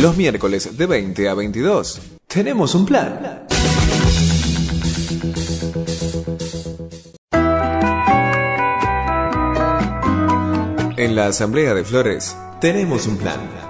Los miércoles de 20 a 22. Tenemos un plan. En la Asamblea de Flores, tenemos un plan.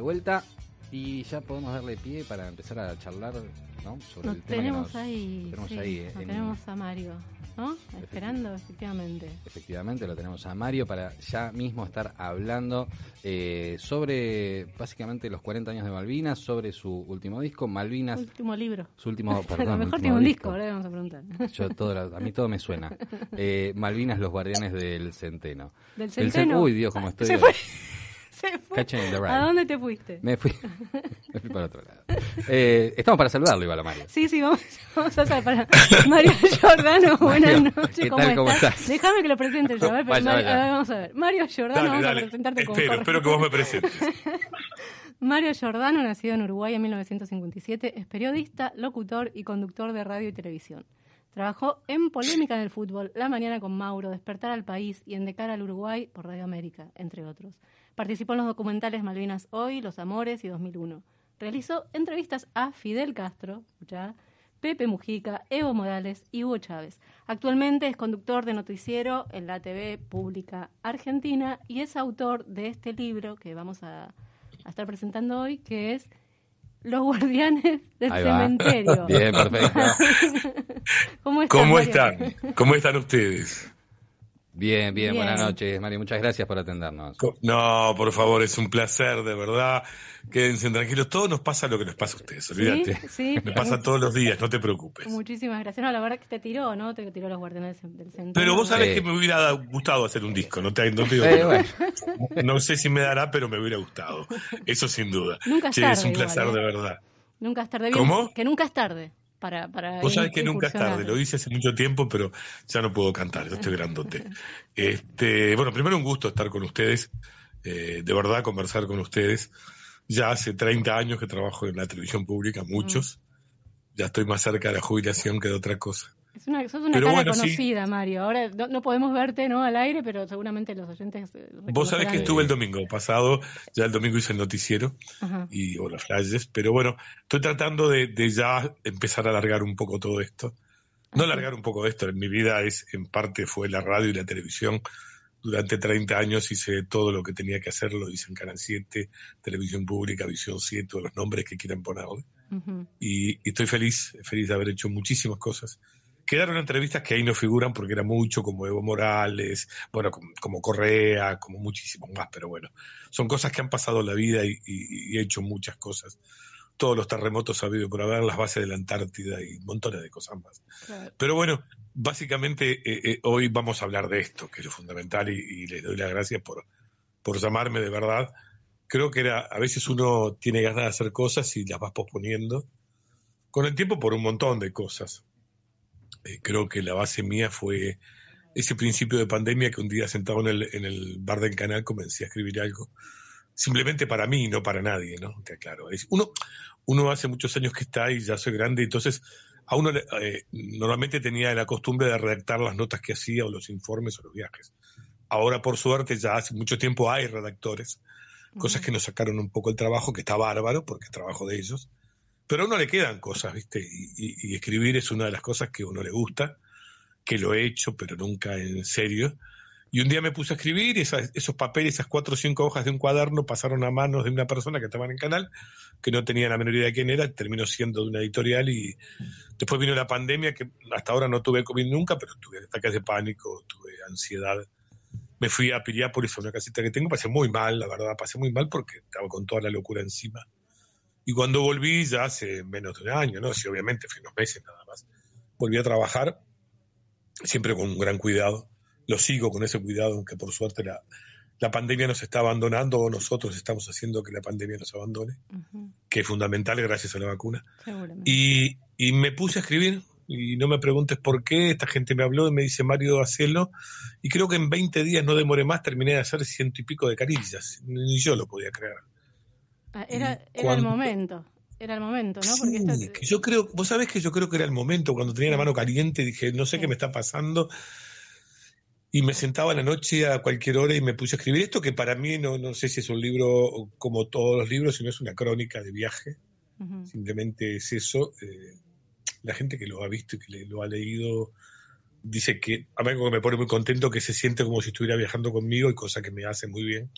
De vuelta y ya podemos darle pie para empezar a charlar ¿no? sobre Nos el tema que tenemos nos- ahí, tenemos sí, ahí, eh, nos en- tenemos a Mario, ¿no? Esperando, efectivamente. Efectivamente, lo tenemos a Mario para ya mismo estar hablando eh, sobre básicamente los 40 años de Malvinas, sobre su último disco, Malvinas, Último libro. su último, a perdón, lo mejor tiene un disco, ahora vamos a preguntar. Yo todo a mí todo me suena. Eh, Malvinas, los guardianes del centeno. Del Del cen- centeno. Uy, Dios, cómo estoy. Se fue. Se fue. Catching the ride. ¿A dónde te fuiste? Me fui, me fui para otro lado. Eh, estamos para saludarlo igual a Mario. Sí, sí, vamos, vamos a hacer para Mario Giordano, buenas Mario, noches, ¿qué ¿cómo, tal? ¿Cómo estás? estás? Déjame que lo presente yo, a ver, pero Vaya, Mario- vaya. a ver, vamos a ver. Mario Giordano, Dale, vamos dale. a presentarte como Espero, espero que vos me presentes. Mario Giordano, nacido en Uruguay en 1957, es periodista, locutor y conductor de radio y televisión. Trabajó en Polémica en el Fútbol, La Mañana con Mauro, Despertar al País y En De Cara al Uruguay por Radio América, entre otros. Participó en los documentales Malvinas Hoy, Los Amores y 2001. Realizó entrevistas a Fidel Castro, escuchá, Pepe Mujica, Evo Morales y Hugo Chávez. Actualmente es conductor de noticiero en la TV pública argentina y es autor de este libro que vamos a, a estar presentando hoy, que es Los Guardianes del Ahí va. Cementerio. Bien, perfecto. ¿Cómo están? ¿Cómo están ustedes? Bien, bien, Bien. buenas noches, Mario. Muchas gracias por atendernos. No, por favor, es un placer, de verdad. Quédense tranquilos. Todo nos pasa lo que nos pasa a ustedes, olvídate. Sí, sí. Me pasa todos los días, no te preocupes. Muchísimas gracias. No, la verdad que te tiró, ¿no? Te tiró los guardianes del centro. Pero vos sabés Sí. que me hubiera gustado hacer un disco, no te, no te digo Eh, bueno, No sé si me dará, pero me hubiera gustado. Eso sin duda. Nunca es tarde es un igual, placer ¿eh? de verdad. Nunca es tarde. Bien, ¿Cómo? Que nunca es tarde para, para Vos sabés que nunca es tarde, lo hice hace mucho tiempo, pero ya no puedo cantar, yo estoy grandote. Este, bueno, primero un gusto estar con ustedes, eh, de verdad conversar con ustedes. Ya hace 30 años que trabajo en la televisión pública, muchos. Ya estoy más cerca de la jubilación que de otra cosa. Es una, sos una Pero cara bueno, sí. conocida, Mario. Ahora no, no podemos verte no al aire, pero seguramente los oyentes. eh, Vos sabés que estuve el domingo pasado, ya el domingo hice el noticiero Ajá. y o los flashes, pero bueno, estoy tratando de, de ya empezar a alargar un poco todo esto. No alargar un poco esto, en mi vida es en parte fue la radio y la televisión. Durante 30 años hice todo lo que tenía que hacer, lo hice en Canal 7, Televisión Pública, Visión 7, o los nombres que quieran ponerle. Ujú. Y, y estoy feliz, feliz de haber hecho muchísimas cosas. Quedaron entrevistas que ahí no figuran porque era mucho, como Evo Morales, bueno, como, como Correa, como muchísimo más, pero bueno, son cosas que han pasado la vida y, y- y he hecho muchas cosas. Todos los terremotos ha habido por haber, las bases de la Antártida y montones de cosas más. Claro. Pero bueno, básicamente eh, eh, hoy vamos a hablar de esto, que es lo fundamental, y, y les doy las gracias por, por llamarme de verdad. Creo que era, a veces uno tiene ganas de hacer cosas y las vas posponiendo. Con el tiempo por un montón de cosas. Eh, creo que la base mía fue ese principio de pandemia que un día sentado en el, en el bar del canal comencé a escribir algo. Simplemente para mí, no para nadie, ¿no? Que claro, es, uno, uno hace muchos años que está y ya soy grande, entonces a uno eh, normalmente tenía la costumbre de redactar las notas que hacía o los informes o los viajes. Ahora, por suerte, ya hace mucho tiempo hay redactores, cosas que nos sacaron un poco el trabajo, que está bárbaro, porque es trabajo de ellos. Pero a uno le quedan cosas, ¿viste? Y, escribir es una de las cosas que a uno le gusta, que lo he hecho, pero nunca en serio. Y un día me puse a escribir y esos papeles, esas cuatro o cinco hojas de un cuaderno pasaron a manos de una persona que estaba en el canal, que no tenía la menor idea de quién era, terminó siendo de una editorial y después vino la pandemia, que hasta ahora no tuve COVID nunca, pero tuve ataques de pánico, tuve ansiedad. Me fui a Piriápolis, a una casita que tengo, pasé muy mal, la verdad, pasé muy mal porque estaba con toda la locura encima. Y cuando volví, ya hace menos de un año, ¿no? Sí, obviamente, fue unos meses nada más. Volví a trabajar, siempre con un gran cuidado. Lo sigo con ese cuidado, aunque por suerte la, la pandemia nos está abandonando o nosotros estamos haciendo que la pandemia nos abandone, que es fundamental gracias a la vacuna. Y, y, me puse a escribir y no me preguntes por qué, esta gente me habló y me dice Mario, hacelo. Y creo que en 20 días, no demoré más, terminé de hacer ciento y pico de carillas. Ni yo lo podía creer. Ah, era, era el momento. Era el momento, ¿no? Porque yo creo, vos sabés que yo creo que era el momento, cuando tenía la mano caliente, dije, no sé qué me está pasando, y me sentaba la noche a cualquier hora y me puse a escribir esto, que para mí no, no sé si es un libro como todos los libros, sino es una crónica de viaje. Simplemente es eso. Eh, la gente que lo ha visto y que lo ha leído dice que, a mí me pone muy contento, que se siente como si estuviera viajando conmigo y cosa que me hace muy bien.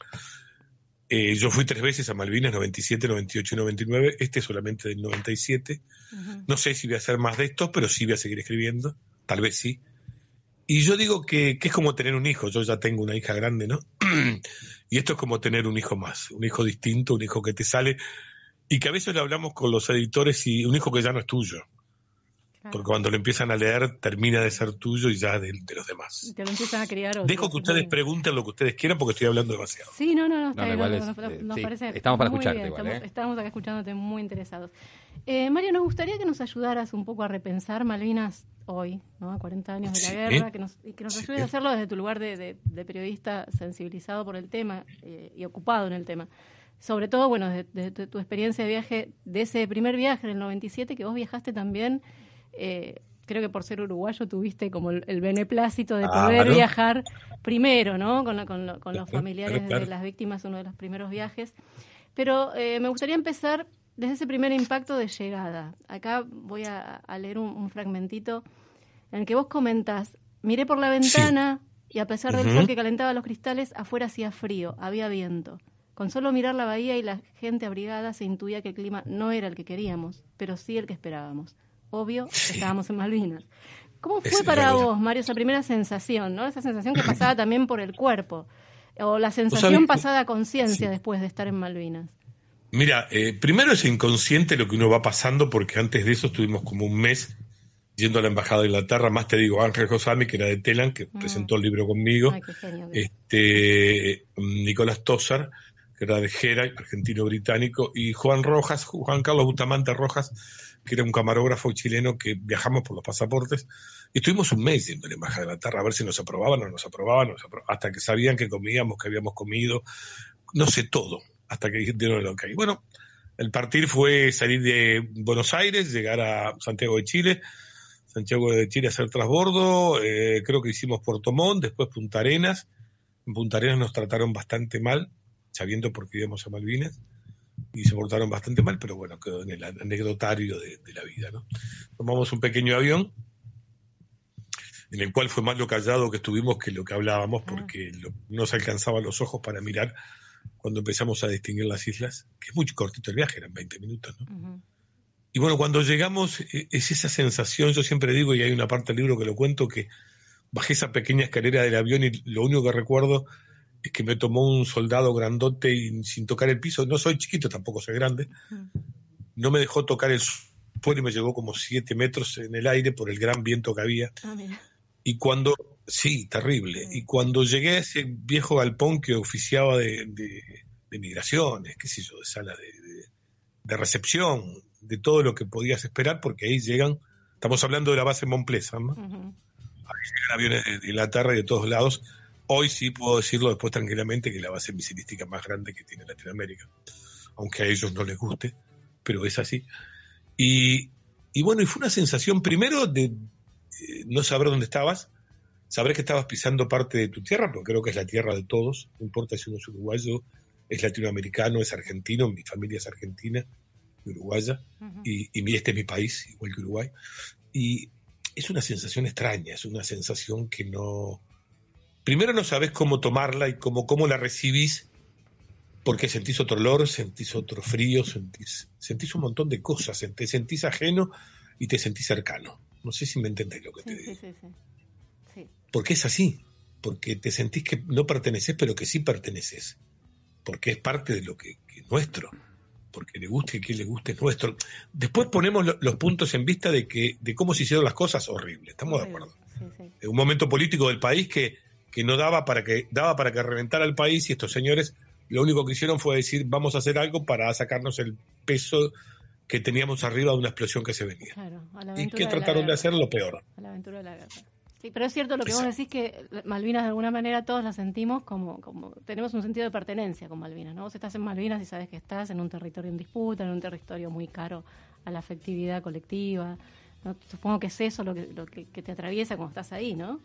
Eh, yo fui tres veces a Malvinas, 97, 98 y 99. Este solamente del 97. No sé si voy a hacer más de estos, pero sí voy a seguir escribiendo. Tal vez sí. Y yo digo que, es como tener un hijo. Yo ya tengo una hija grande, ¿no? y esto es como tener un hijo más, un hijo distinto, un hijo que te sale y que a veces le hablamos con los editores y un hijo que ya no es tuyo. Porque cuando lo empiezan a leer termina de ser tuyo y ya de, los demás. te lo empiezan a criar Dejo que ustedes pregunten lo que ustedes quieran porque estoy hablando demasiado. Sí, no, no, no. nos, parece estamos para escucharte. estamos, ¿eh? estamos, acá escuchándote muy interesados. Eh, Mario, nos gustaría que nos ayudaras un poco a repensar Malvinas hoy, ¿no? a 40 años de la guerra, que nos, y que nos ayudes a hacerlo desde tu lugar de, periodista sensibilizado por el tema eh, y ocupado en el tema. Sobre todo, bueno, desde, tu experiencia de viaje, de ese primer viaje en el 97, que vos viajaste también eh, creo que por ser uruguayo tuviste como el, beneplácito de ah, poder viajar primero, ¿no? Con, los familiares de las víctimas, uno de los primeros viajes. Pero eh, me gustaría empezar desde ese primer impacto de llegada. Acá voy a, leer un, fragmentito en el que vos comentas, miré por la ventana y a pesar del sol que calentaba los cristales, afuera hacía frío, había viento. Con solo mirar la bahía y la gente abrigada se intuía que el clima no era el que queríamos, pero sí el que esperábamos obvio, estábamos en Malvinas. ¿Cómo fue para vos, Mario, esa primera sensación, ¿no? Esa sensación que pasaba también por el cuerpo, o la sensación pasada a conciencia después de estar en Malvinas. Mira, eh, primero es inconsciente lo que uno va pasando, porque antes de eso estuvimos como un mes yendo a la Embajada de Inglaterra, más te digo, Ángel Josami, que era de Telan, que mm. presentó el libro conmigo, este, Nicolás Tosar, que era de Gera, argentino-británico, y Juan Rojas, Juan Carlos Bustamante Rojas, que era un camarógrafo chileno que viajamos por los pasaportes, y estuvimos un mes yendo a la Embajada de la Tierra a ver si nos aprobaban o nos aprobaban, hasta que sabían que comíamos, que habíamos comido, no sé todo, hasta que dieron que hay. Bueno, el partir fue salir de Buenos Aires, llegar a Santiago de Chile, Santiago de Chile hacer trasbordo, eh, creo que hicimos Puerto Montt, después Punta Arenas. En Punta Arenas nos trataron bastante mal, sabiendo por qué íbamos a Malvinas y se portaron bastante mal, pero bueno, quedó en el anecdotario de, la vida. ¿no? Tomamos un pequeño avión en el cual fue más lo callado que estuvimos que lo que hablábamos, porque no se alcanzaban los ojos para mirar cuando empezamos a distinguir las islas, que es muy cortito el viaje, eran 20 minutos. ¿no? Y bueno, cuando llegamos, e, es esa sensación, yo siempre digo, y hay una parte del libro que lo cuento, que bajé esa pequeña escalera del avión y lo único que recuerdo que me tomó un soldado grandote y sin tocar el piso, no soy chiquito, tampoco soy grande, no me dejó tocar el suelo y me llegó como siete metros en el aire por el gran viento que había. Ah, y cuando, sí, terrible, y cuando llegué a ese viejo galpón que oficiaba de, migraciones, qué sé yo, de sala de, recepción, de todo lo que podías esperar, porque ahí llegan, estamos hablando de la base Monplesa, ¿no? Ahí llegan aviones de, de Inglaterra y de todos lados, Hoy sí puedo decirlo después tranquilamente que la base misilística más grande que tiene Latinoamérica, aunque a ellos no les guste, pero es así. Y, bueno, y fue una sensación primero de eh, no saber dónde estabas, saber que estabas pisando parte de tu tierra, porque creo que es la tierra de todos, no importa si uno es uruguayo, es latinoamericano, es argentino, mi familia es argentina, uruguaya, y, y este es mi país, igual que Uruguay. Y es una sensación extraña, es una sensación que no, primero no sabes cómo tomarla y cómo, cómo la recibís, porque sentís otro olor, sentís otro frío, sentís, sentís un montón de cosas, te sentís ajeno y te sentís cercano. No sé si me entendés lo que te digo. Sí, sí, porque es así, porque te sentís que no perteneces, pero que sí perteneces, porque es parte de lo que, es nuestro, porque le guste y que le guste es nuestro. Después ponemos los puntos en vista de que de cómo se hicieron las cosas, horrible, estamos de acuerdo. Un momento político del país que que no daba para que daba para que reventara el país y estos señores lo único que hicieron fue decir vamos a hacer algo para sacarnos el peso que teníamos arriba de una explosión que se venía. y que trataron de, hacer lo peor. A la aventura de la guerra. Sí, pero es cierto lo que vos decís que Malvinas de alguna manera todos la sentimos como, como tenemos un sentido de pertenencia con Malvinas, ¿no? Vos estás en Malvinas y sabes que estás en un territorio en disputa, en un territorio muy caro a la afectividad colectiva. Supongo que es eso lo que, lo que, te atraviesa cuando estás ahí, ¿no?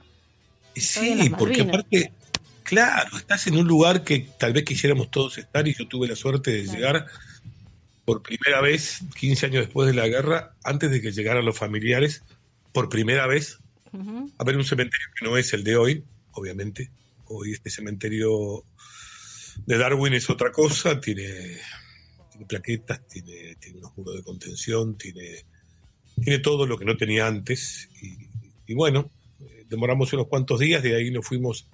Sí, porque aparte, claro, estás en un lugar que tal vez quisiéramos todos estar y yo tuve la suerte de llegar por primera vez, 15 años después de la guerra, antes de que llegaran los familiares, por primera vez, a ver un cementerio que no es el de hoy, obviamente. Hoy este cementerio de Darwin es otra cosa, tiene tiene plaquetas, tiene, tiene unos muros de contención, tiene, tiene todo lo que no tenía antes. Y, bueno, demoramos unos cuantos días, de ahí nos fuimos,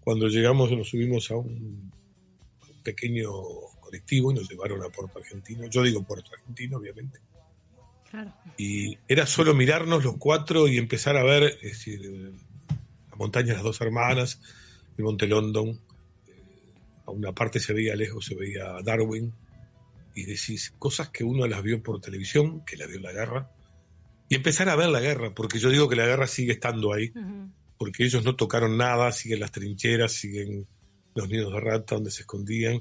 cuando llegamos nos subimos a un, pequeño colectivo y nos llevaron a Puerto Argentino. Yo digo Puerto Argentino, obviamente. Y era solo mirarnos los cuatro y empezar a ver, es decir, la montaña de las dos hermanas, el Monte London, eh, a una parte se veía lejos, se veía Darwin, y decís cosas que uno las vio por televisión, que la vio en la guerra, y empezar a ver la guerra, porque yo digo que la guerra sigue estando ahí, porque ellos no tocaron nada, siguen las trincheras, siguen los nidos de rata donde se escondían,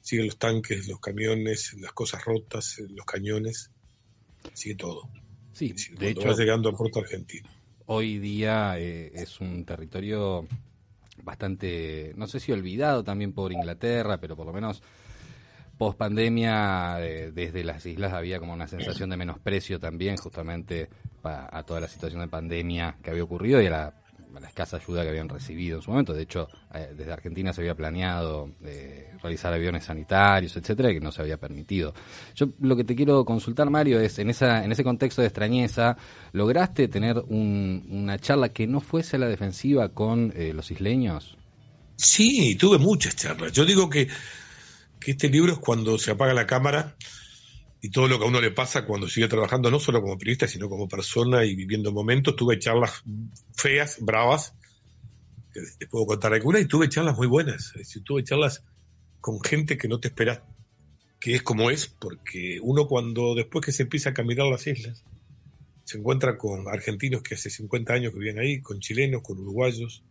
siguen los tanques, los camiones, las cosas rotas, los cañones, sigue todo. Sí, de hecho, llegando a Puerto Argentino. Hoy día eh, es un territorio bastante, no sé si olvidado también por Inglaterra, pero por lo menos post pandemia eh, desde las islas había como una sensación de menosprecio también justamente a toda la situación de pandemia que había ocurrido y a la, escasa ayuda que habían recibido en su momento. De hecho, eh, desde Argentina se había planeado eh, realizar aviones sanitarios, etcétera, que no se había permitido. Yo lo que te quiero consultar, Mario, es en esa en ese contexto de extrañeza, ¿lograste tener una charla que no fuese a la defensiva con los isleños? Sí, tuve muchas charlas. Yo digo que que este libro es cuando se apaga la cámara y todo lo que a uno le pasa cuando sigue trabajando, no solo como periodista, sino como persona y viviendo momentos. Tuve charlas feas, bravas, que te puedo contar algunas, y tuve charlas muy buenas. tuve charlas con gente que no te esperas que es como es, porque uno cuando después que se empieza a caminar las islas, se encuentra con argentinos que hace 50 años que viven ahí, con chilenos, con uruguayos,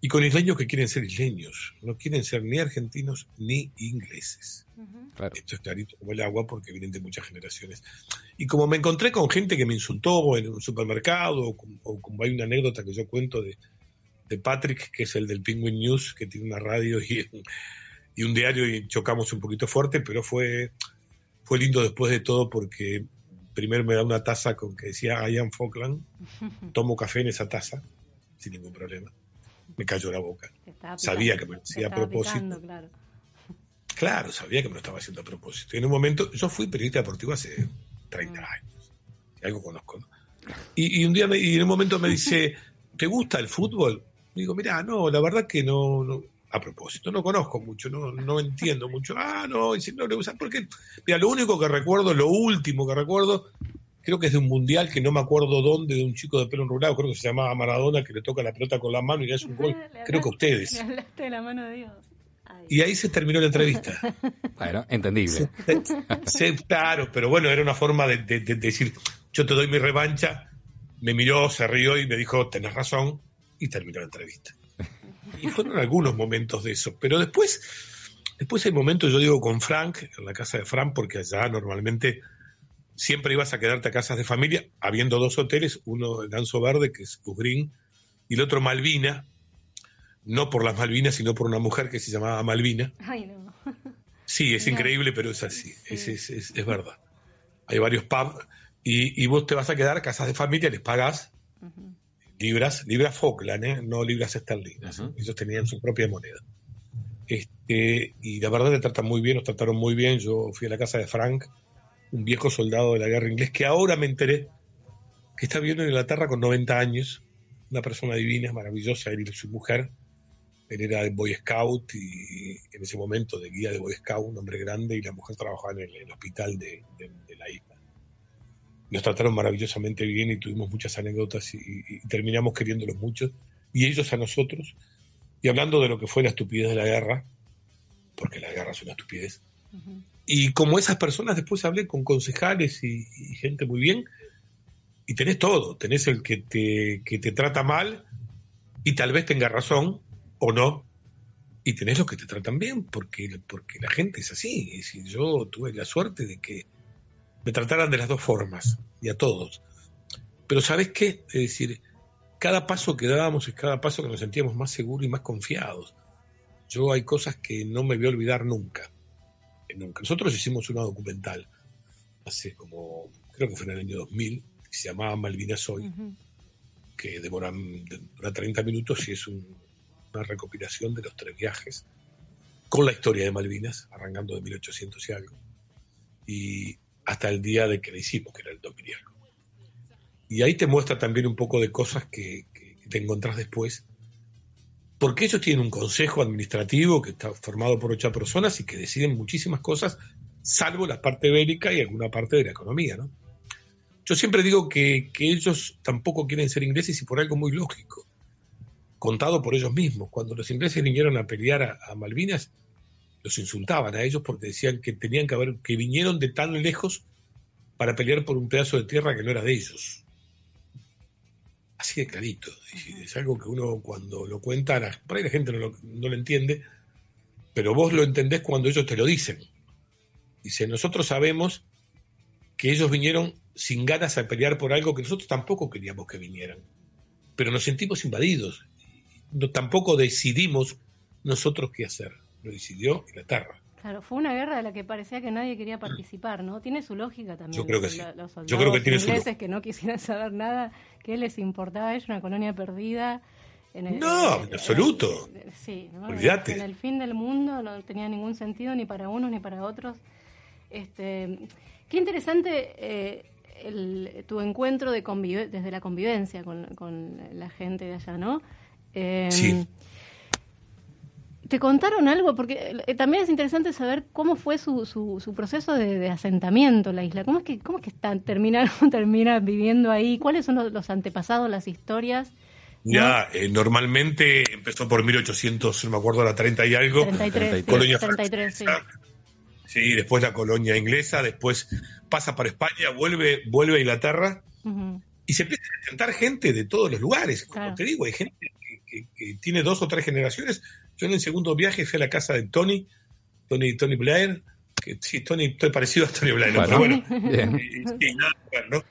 y con isleños que quieren ser isleños, no quieren ser ni argentinos ni ingleses. Esto es clarito como el agua porque vienen de muchas generaciones. Y como me encontré con gente que me insultó en un supermercado, o como, hay una anécdota que yo cuento de, Patrick, que es el del Penguin News, que tiene una radio y, y un diario y chocamos un poquito fuerte, pero fue, fue lindo después de todo porque primero me da una taza con que decía Ian Falkland, tomo café en esa taza, sin ningún problema me cayó la boca. Sabía que me lo hacía a propósito. claro. sabía que me lo estaba haciendo a propósito. Y en un momento, yo fui periodista deportivo hace 30 mm. años, algo conozco. Y, un día, y en un momento me dice, ¿te gusta el fútbol? digo, mira, no, la verdad que no, a propósito, no conozco mucho, no, no entiendo mucho. Ah, no, y si no le gusta, porque, mira, lo único que recuerdo, lo último que recuerdo, creo que es de un mundial que no me acuerdo dónde, de un chico de pelo enrulado, creo que se llamaba Maradona, que le toca la pelota con la mano y hace un gol. creo que ustedes. hablaste de la mano de Dios. Y ahí se terminó la entrevista. Bueno, entendible. Sí, claro, pero bueno, era una forma de, decir, yo te doy mi revancha, me miró, se rió y me dijo, tenés razón, y terminó la entrevista. Y fueron algunos momentos de eso, pero después, después hay momentos, yo digo, con Frank, en la casa de Frank, porque allá normalmente siempre ibas a quedarte a casas de familia, habiendo dos hoteles, uno en Anzo Verde, que es Green, y el otro Malvina, no por las Malvinas, sino por una mujer que se llamaba Malvina. Ay, no. Sí, es increíble, pero es así, Es, es, es, verdad. Hay varios pubs y, y, vos te vas a quedar a casas de familia, les pagas libras, libras Falkland, ¿eh? no libras esterlinas. Ellos tenían su propia moneda. Este, y la verdad te tratan muy bien, nos trataron muy bien. Yo fui a la casa de Frank, un viejo soldado de la guerra inglés, que ahora me enteré que está viviendo en Inglaterra con 90 años, una persona divina, maravillosa, él y su mujer. Él era de Boy Scout y en ese momento de guía de Boy Scout, un hombre grande, y la mujer trabajaba en el, hospital de, la isla. Nos trataron maravillosamente bien y tuvimos muchas anécdotas y, terminamos queriéndolos mucho. y ellos a nosotros, y hablando de lo que fue la estupidez de la guerra, porque la guerra es una estupidez. Y como esas personas después hablé con concejales y, gente muy bien, y tenés todo, tenés el que te, que te trata mal y tal vez tenga razón o no, y tenés los que te tratan bien, porque, porque la gente es así. Es decir, yo tuve la suerte de que me trataran de las dos formas, y a todos. Pero ¿sabes qué? Es decir, cada paso que dábamos es cada paso que nos sentíamos más seguros y más confiados. Yo hay cosas que no me voy a olvidar nunca. Nunca. Nosotros hicimos una documental hace como, creo que fue en el año 2000, que se llamaba Malvinas Hoy, que demora, dura 30 minutos y es una recopilación de los tres viajes con la historia de Malvinas, arrancando de 1800 y algo, y hasta el día de que la hicimos, que era el 2000 y algo. Y ahí te muestra también un poco de cosas que, que te encontrás después porque ellos tienen un consejo administrativo que está formado por ocho personas y que deciden muchísimas cosas, salvo la parte bélica y alguna parte de la economía, ¿no? Yo siempre digo que, ellos tampoco quieren ser ingleses y por algo muy lógico, contado por ellos mismos. Cuando los ingleses vinieron a pelear a, Malvinas, los insultaban a ellos porque decían que tenían que haber, que vinieron de tan lejos para pelear por un pedazo de tierra que no era de ellos así de clarito. Es algo que uno cuando lo cuenta, por ahí la gente no lo, no lo entiende, pero vos lo entendés cuando ellos te lo dicen. Dice, nosotros sabemos que ellos vinieron sin ganas a pelear por algo que nosotros tampoco queríamos que vinieran, pero nos sentimos invadidos. No, tampoco decidimos nosotros qué hacer, lo decidió Inglaterra. Claro, fue una guerra de la que parecía que nadie quería participar, ¿no? Tiene su lógica también. Yo creo que sí. Los soldados Yo creo que tiene ingleses que no quisieran saber nada, ¿qué les importaba a una colonia perdida? En el, no, en, absoluto. sí, ¿no? Olvídate. En el fin del mundo no tenía ningún sentido ni para unos ni para otros. Este, qué interesante eh, el, tu encuentro de desde la convivencia con, con, la gente de allá, ¿no? Eh, sí. ¿Te contaron algo? Porque eh, también es interesante saber cómo fue su, su, proceso de, asentamiento en la isla. ¿Cómo es que, cómo es que están, terminaron, terminan viviendo ahí? ¿Cuáles son los, antepasados, las historias? Ya, eh, normalmente empezó por 1800, no me acuerdo, la 30 y algo. 33, colonia 33, sí. sí. después la colonia inglesa, después pasa para España, vuelve, vuelve a Inglaterra y se empieza a sentar gente de todos los lugares. Como te digo, hay gente que, tiene dos o tres generaciones. Yo en el segundo viaje fui a la casa de Tony, Tony, Tony Blair, que sí, Tony, estoy parecido a Tony Blair, pero bueno.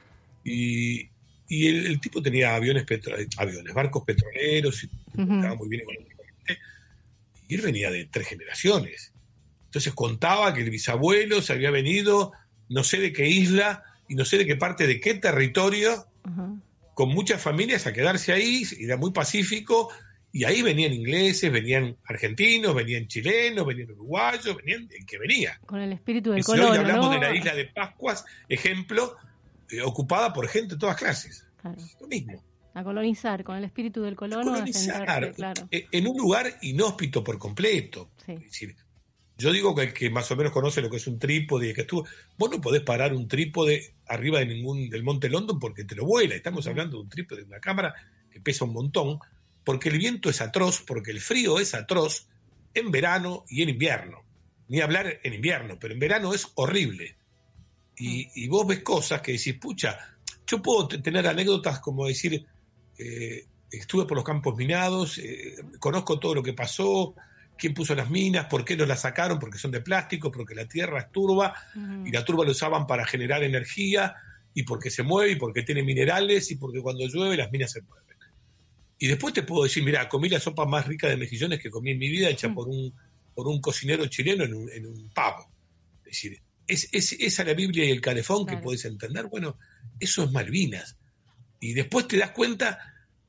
y, y, el, tipo tenía aviones, aviones barcos petroleros, y estaba muy bien económicamente. Y él venía de tres generaciones. Entonces contaba que el bisabuelo se había venido, no sé de qué isla y no sé de qué parte de qué territorio, con muchas familias a quedarse ahí, era muy pacífico, y ahí venían ingleses, venían argentinos, venían chilenos, venían uruguayos, venían el que venía. Con el espíritu del colono. Hoy hablamos de la isla de Pascuas, ejemplo, eh, ocupada por gente de todas clases. Lo mismo. A colonizar, con el espíritu del colono. colonizar, claro. Eh, en un lugar inhóspito por completo. yo digo que el que más o menos conoce lo que es un trípode, que estuvo, vos no podés parar un trípode arriba de ningún del Monte London porque te lo vuela. Estamos hablando de un trípode de una cámara que pesa un montón porque el viento es atroz, porque el frío es atroz en verano y en invierno. Ni hablar en invierno, pero en verano es horrible. Y, mm. vos ves cosas que decís, pucha, yo puedo tener anécdotas como decir, eh, estuve por los campos minados, eh, conozco todo lo que pasó, quién puso las minas, por qué no las sacaron, porque son de plástico, porque la tierra es turba y la turba lo usaban para generar energía y porque se mueve y porque tiene minerales y porque cuando llueve las minas se mueven. Y después te puedo decir, mira, comí la sopa más rica de mejillones que comí en mi vida, hecha mm. por un, por un cocinero chileno en un, en un pavo. Es decir, es, es, esa la Biblia y el calefón que puedes entender. Bueno, eso es Malvinas. Y después te das cuenta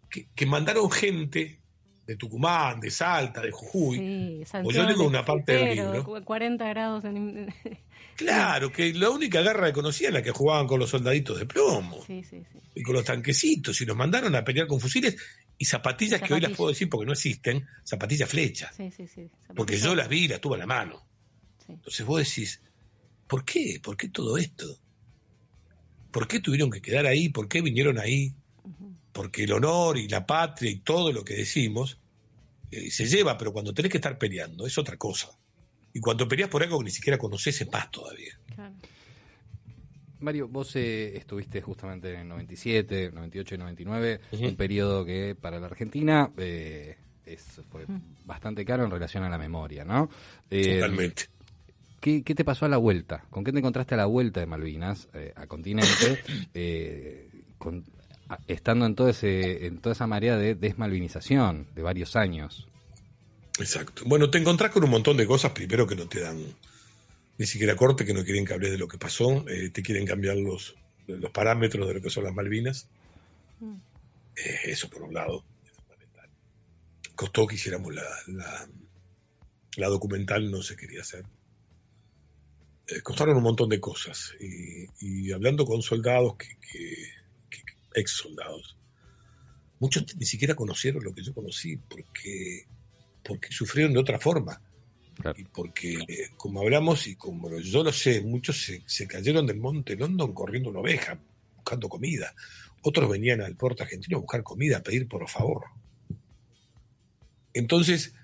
que, que mandaron gente de Tucumán, de Salta, de Jujuy. Sí, o yo tengo una parte del libro. 40 grados en... Claro, que la única guerra que conocía era la que jugaban con los soldaditos de plomo. Sí, sí, y con los tanquecitos. Y nos mandaron a pelear con fusiles y zapatillas, que hoy las puedo decir porque no existen, zapatillas flechas. Sí, sí, sí. Porque yo las vi y las tuve a la mano. Entonces vos decís, ¿por qué? ¿Por qué todo esto? ¿Por qué tuvieron que quedar ahí? ¿Por qué vinieron ahí? porque el honor y la patria y todo lo que decimos eh, se lleva, pero cuando tenés que estar peleando es otra cosa. Y cuando peleas por algo que ni siquiera conoces es más todavía. Mario, vos eh, estuviste justamente en 97, 98 y 99, un periodo que para la Argentina eh, es, fue bastante caro en relación a la memoria, ¿no? Totalmente. ¿qué, te pasó a la vuelta? ¿Con qué te encontraste a la vuelta de Malvinas, a continente, con, estando en, todo ese, en toda esa marea de desmalvinización de varios años. Exacto. Bueno, te encontrás con un montón de cosas, primero que no te dan ni siquiera corte, que no quieren que hables de lo que pasó, eh, te quieren cambiar los, los parámetros de lo que son las Malvinas. Eh, eso por un lado, es fundamental. Costó que hiciéramos la, la, documental, no se quería hacer. Eh, costaron un montón de cosas. Y, hablando con soldados que ex soldados. Muchos ni siquiera conocieron lo que yo conocí porque, porque sufrieron de otra forma. Y porque, como hablamos y como yo lo sé, muchos se, cayeron del monte London corriendo una oveja, buscando comida. Otros venían al puerto argentino a buscar comida, a pedir por favor. Entonces,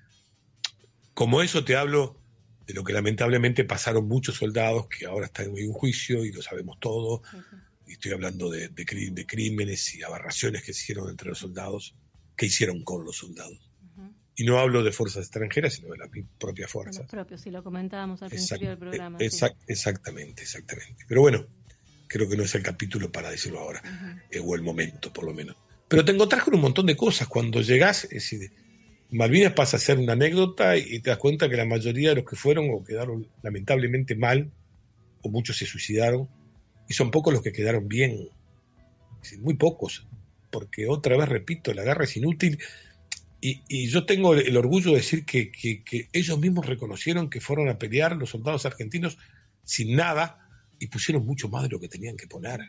como eso te hablo de lo que lamentablemente pasaron muchos soldados que ahora están en un juicio y lo sabemos todo, estoy hablando de, de, crímenes y aberraciones que se hicieron entre los soldados, que hicieron con los soldados. Y no hablo de fuerzas extranjeras, sino de las propias fuerzas. Los propios, si lo comentábamos al principio del programa. Exactamente, exactamente. Pero bueno, creo que no es el capítulo para decirlo ahora, eh, o el momento, por lo menos. Pero te encontrás con un montón de cosas. Cuando llegás, es decir, Malvinas pasa a ser una anécdota y te das cuenta que la mayoría de los que fueron o quedaron lamentablemente mal, o muchos se suicidaron, y son pocos los que quedaron bien, muy pocos, porque otra vez repito, la guerra es inútil. Y, yo tengo el, orgullo de decir que, ellos mismos reconocieron que fueron a pelear los soldados argentinos sin nada y pusieron mucho más de lo que tenían que poner.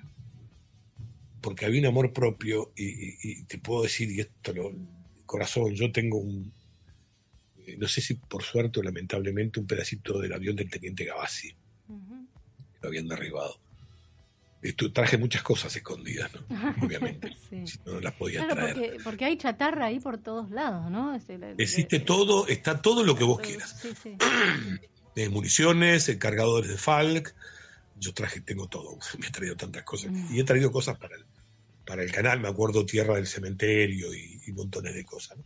Porque había un amor propio y, te puedo decir, y esto lo, corazón, yo tengo un, eh, no sé si por suerte o lamentablemente, un pedacito del avión del teniente Gavassi. Lo habían derribado traje muchas cosas escondidas, ¿no? Obviamente. Si no, las podía traer. Porque, porque, hay chatarra ahí por todos lados, ¿no? Existe todo, está todo lo que vos quieras. Sí, sí. Eh, municiones, eh, cargadores de Falk. Yo traje, tengo todo. Me he traído tantas cosas. Mm. Y he traído cosas para el, para el canal. Me acuerdo Tierra del Cementerio y, montones de cosas, ¿no?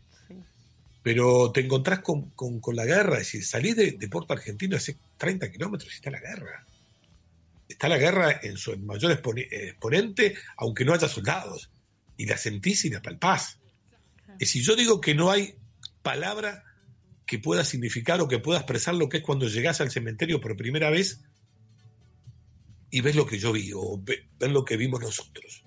Pero te encontrás con, con, la guerra. Es decir, salís de, de Puerto Argentino hace 30 kilómetros y está la guerra está la guerra en su mayor exponente, aunque no haya soldados, y la sentís y la palpás. Es si yo digo que no hay palabra que pueda significar o que pueda expresar lo que es cuando llegás al cementerio por primera vez y ves lo que yo vi o ves lo que vimos nosotros.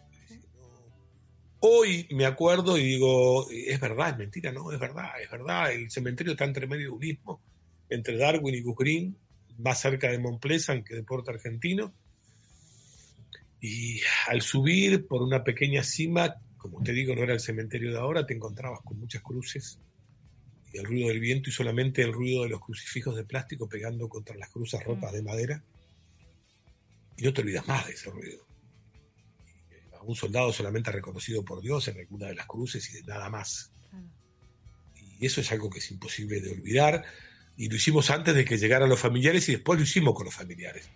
Hoy me acuerdo y digo, es verdad, es mentira, no, es verdad, es verdad, el cementerio está entre medio de un istmo, entre Darwin y Cukrin, más cerca de Mont que de Puerto Argentino. Y al subir por una pequeña cima, como te digo, no era el cementerio de ahora, te encontrabas con muchas cruces y el ruido del viento y solamente el ruido de los crucifijos de plástico pegando contra las cruces rotas de madera. Y no te olvidas más de ese ruido. un soldado solamente reconocido por Dios en alguna de las cruces y de nada más. Y eso es algo que es imposible de olvidar y lo hicimos antes de que llegaran los familiares y después lo hicimos con los familiares.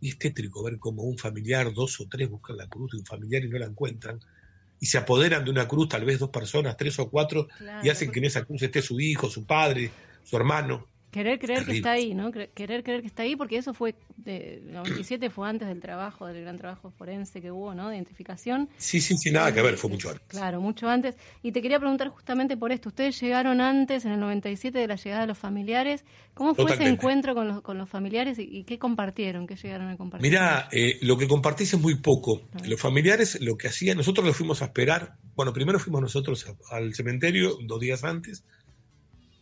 Y es tétrico ver cómo un familiar, dos o tres buscan la cruz de un familiar y no la encuentran. Y se apoderan de una cruz, tal vez dos personas, tres o cuatro, y hacen que en esa cruz esté su hijo, su padre, su hermano. Querer creer que está ahí, ¿no? Querer creer que está ahí, porque eso fue, de, 97 fue antes del trabajo, del gran trabajo forense que hubo, ¿no? De identificación. Sí, sí, sí, nada que ver, fue mucho antes. Claro, mucho antes. Y te quería preguntar justamente por esto. Ustedes llegaron antes, en el 97, de la llegada de los familiares. ¿Cómo fue ese encuentro con los, con los familiares y, qué compartieron? ¿Qué llegaron a compartir? Mirá, eh, lo que compartís es muy poco. Los familiares lo que hacían, nosotros los fuimos a esperar. Bueno, primero fuimos nosotros al cementerio dos días antes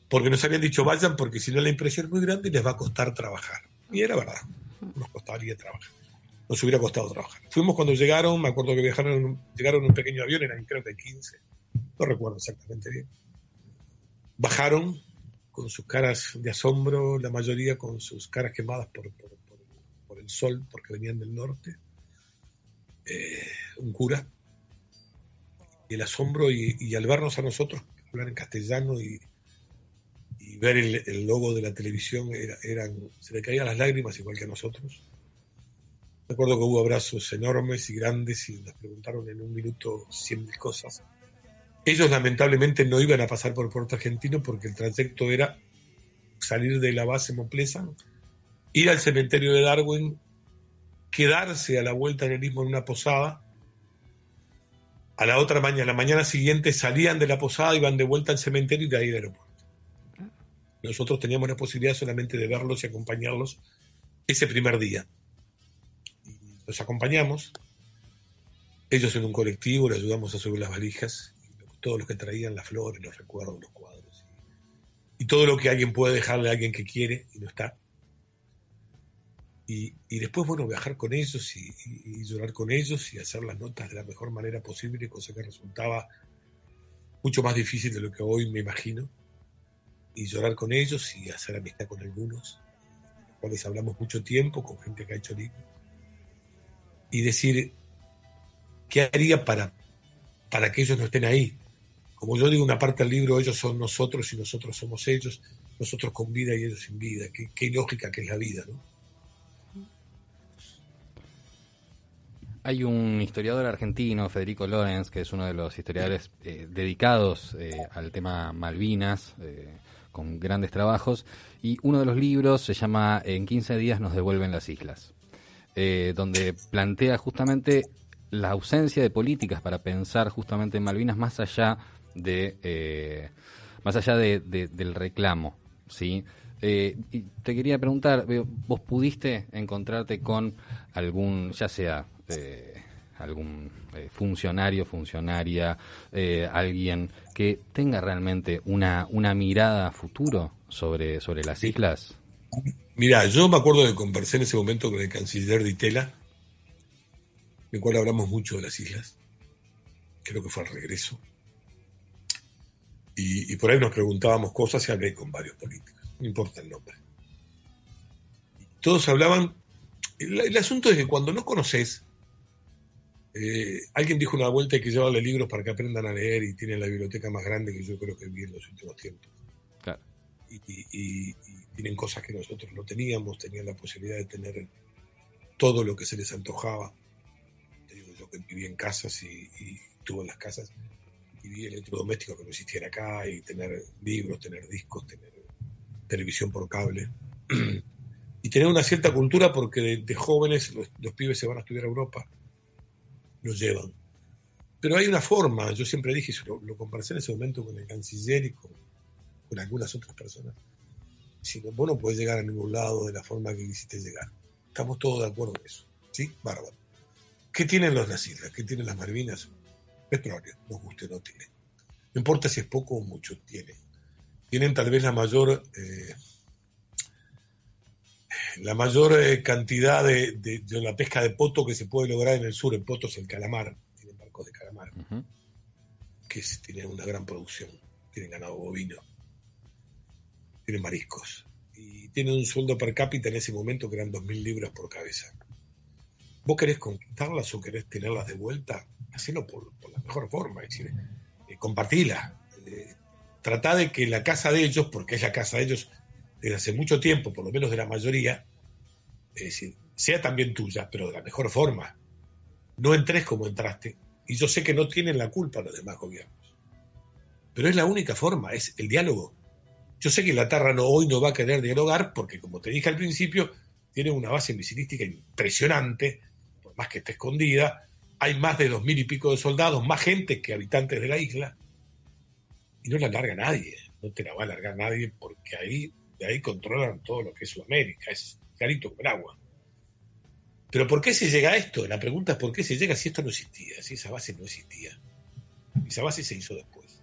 porque nos habían dicho vayan porque si no la impresión es muy grande y les va a costar trabajar. Y era verdad, nos costaría trabajar, nos hubiera costado trabajar. Fuimos cuando llegaron, me acuerdo que viajaron, llegaron en un pequeño avión, eran creo que 15, no recuerdo exactamente bien. Bajaron con sus caras de asombro, la mayoría con sus caras quemadas por, por, el sol, porque venían del norte. Eh, un cura el asombro y, al vernos a nosotros hablar en castellano y, ver el, logo de la televisión, eran, se le caían las lágrimas igual que a nosotros. Recuerdo que hubo abrazos enormes y grandes y nos preguntaron en un minuto cien mil cosas. Ellos lamentablemente no iban a pasar por Puerto Argentino porque el trayecto era salir de la base Moplesan, ir al cementerio de Darwin, quedarse a la vuelta en el mismo en una posada. A la otra mañana, la mañana siguiente salían de la posada, iban de vuelta al cementerio y de ahí al aeropuerto. Nosotros teníamos la posibilidad solamente de verlos y acompañarlos ese primer día. los acompañamos, ellos en un colectivo, le ayudamos a subir las valijas todos los que traían las flores, los recuerdos, los cuadros. Y todo lo que alguien puede dejarle a alguien que quiere y no está. Y, después, bueno, viajar con ellos y, llorar con ellos y hacer las notas de la mejor manera posible, cosa que resultaba mucho más difícil de lo que hoy me imagino. Y llorar con ellos y hacer amistad con algunos, con los cuales hablamos mucho tiempo, con gente que ha hecho libros. Y decir, ¿qué haría para, para que ellos no estén ahí? como yo digo una parte del libro, ellos son nosotros y nosotros somos ellos, nosotros con vida y ellos sin vida. Qué, qué lógica que es la vida, ¿no? Hay un historiador argentino, Federico Lorenz, que es uno de los historiadores eh, dedicados eh, al tema Malvinas, eh, con grandes trabajos, y uno de los libros se llama En 15 días nos devuelven las islas, donde plantea justamente la ausencia de políticas para pensar justamente en Malvinas más allá de eh, más allá de, del reclamo, ¿sí? Eh, te quería preguntar, ¿vos pudiste encontrarte con algún, ya sea eh, algún funcionario, funcionaria, alguien que tenga realmente una, una mirada a futuro sobre, sobre las islas? Mira, yo me acuerdo de conversar en ese momento con el canciller de Itela, en el cual hablamos mucho de las islas. Creo que fue al regreso. Y, por ahí nos preguntábamos cosas y hablé con varios políticos, no importa el nombre. Todos hablaban, el, asunto es que cuando no conoces, eh, alguien dijo una vuelta que llevarle libros para que aprendan a leer y tienen la biblioteca más grande que yo creo que vi en los últimos tiempos. Y, tienen cosas que nosotros no teníamos, tenían la posibilidad de tener todo lo que se les antojaba. Te digo yo que viví en casas y, y tuve en las casas y electrodoméstico que no existiera acá y tener libros, tener discos, tener televisión por cable. y tener una cierta cultura porque de, jóvenes los, pibes se van a estudiar a Europa, los llevan. Pero hay una forma, yo siempre dije, lo, lo conversé en ese momento con el canciller y con, algunas otras personas. Si no, vos no podés llegar a ningún lado de la forma que quisiste llegar. Estamos todos de acuerdo en eso. ¿Sí? Bárbaro. ¿Qué tienen los las ¿Qué tienen las Malvinas? petróleo, nos guste o no tiene. No importa si es poco o mucho, tiene. Tienen tal vez la mayor, eh, la mayor eh, cantidad de, la pesca de poto que se puede lograr en el sur. En Poto es el calamar, tienen barcos de calamar, que tienen una gran producción. Tienen ganado bovino, tienen mariscos. Y tienen un sueldo per cápita en ese momento que eran 2.000 libras por cabeza. ¿Vos querés conquistarlas o querés tenerlas de vuelta? Hacelo por, la mejor forma, es decir, eh, compartila. Eh, trata de que la casa de ellos, porque es la casa de ellos desde hace mucho tiempo, por lo menos de la mayoría, es decir, sea también tuya, pero de la mejor forma. No entres como entraste. Y yo sé que no tienen la culpa los demás gobiernos. Pero es la única forma, es el diálogo. Yo sé que la Tarra no, hoy no va a querer dialogar porque, como te dije al principio, tiene una base misilística impresionante más que esté escondida, hay más de dos mil y pico de soldados, más gente que habitantes de la isla, y no la larga nadie, no te la va a largar nadie porque ahí, de ahí controlan todo lo que es Sudamérica, es clarito como el agua. Pero ¿por qué se llega a esto? La pregunta es ¿por qué se llega si esto no existía, si esa base no existía? Esa base se hizo después.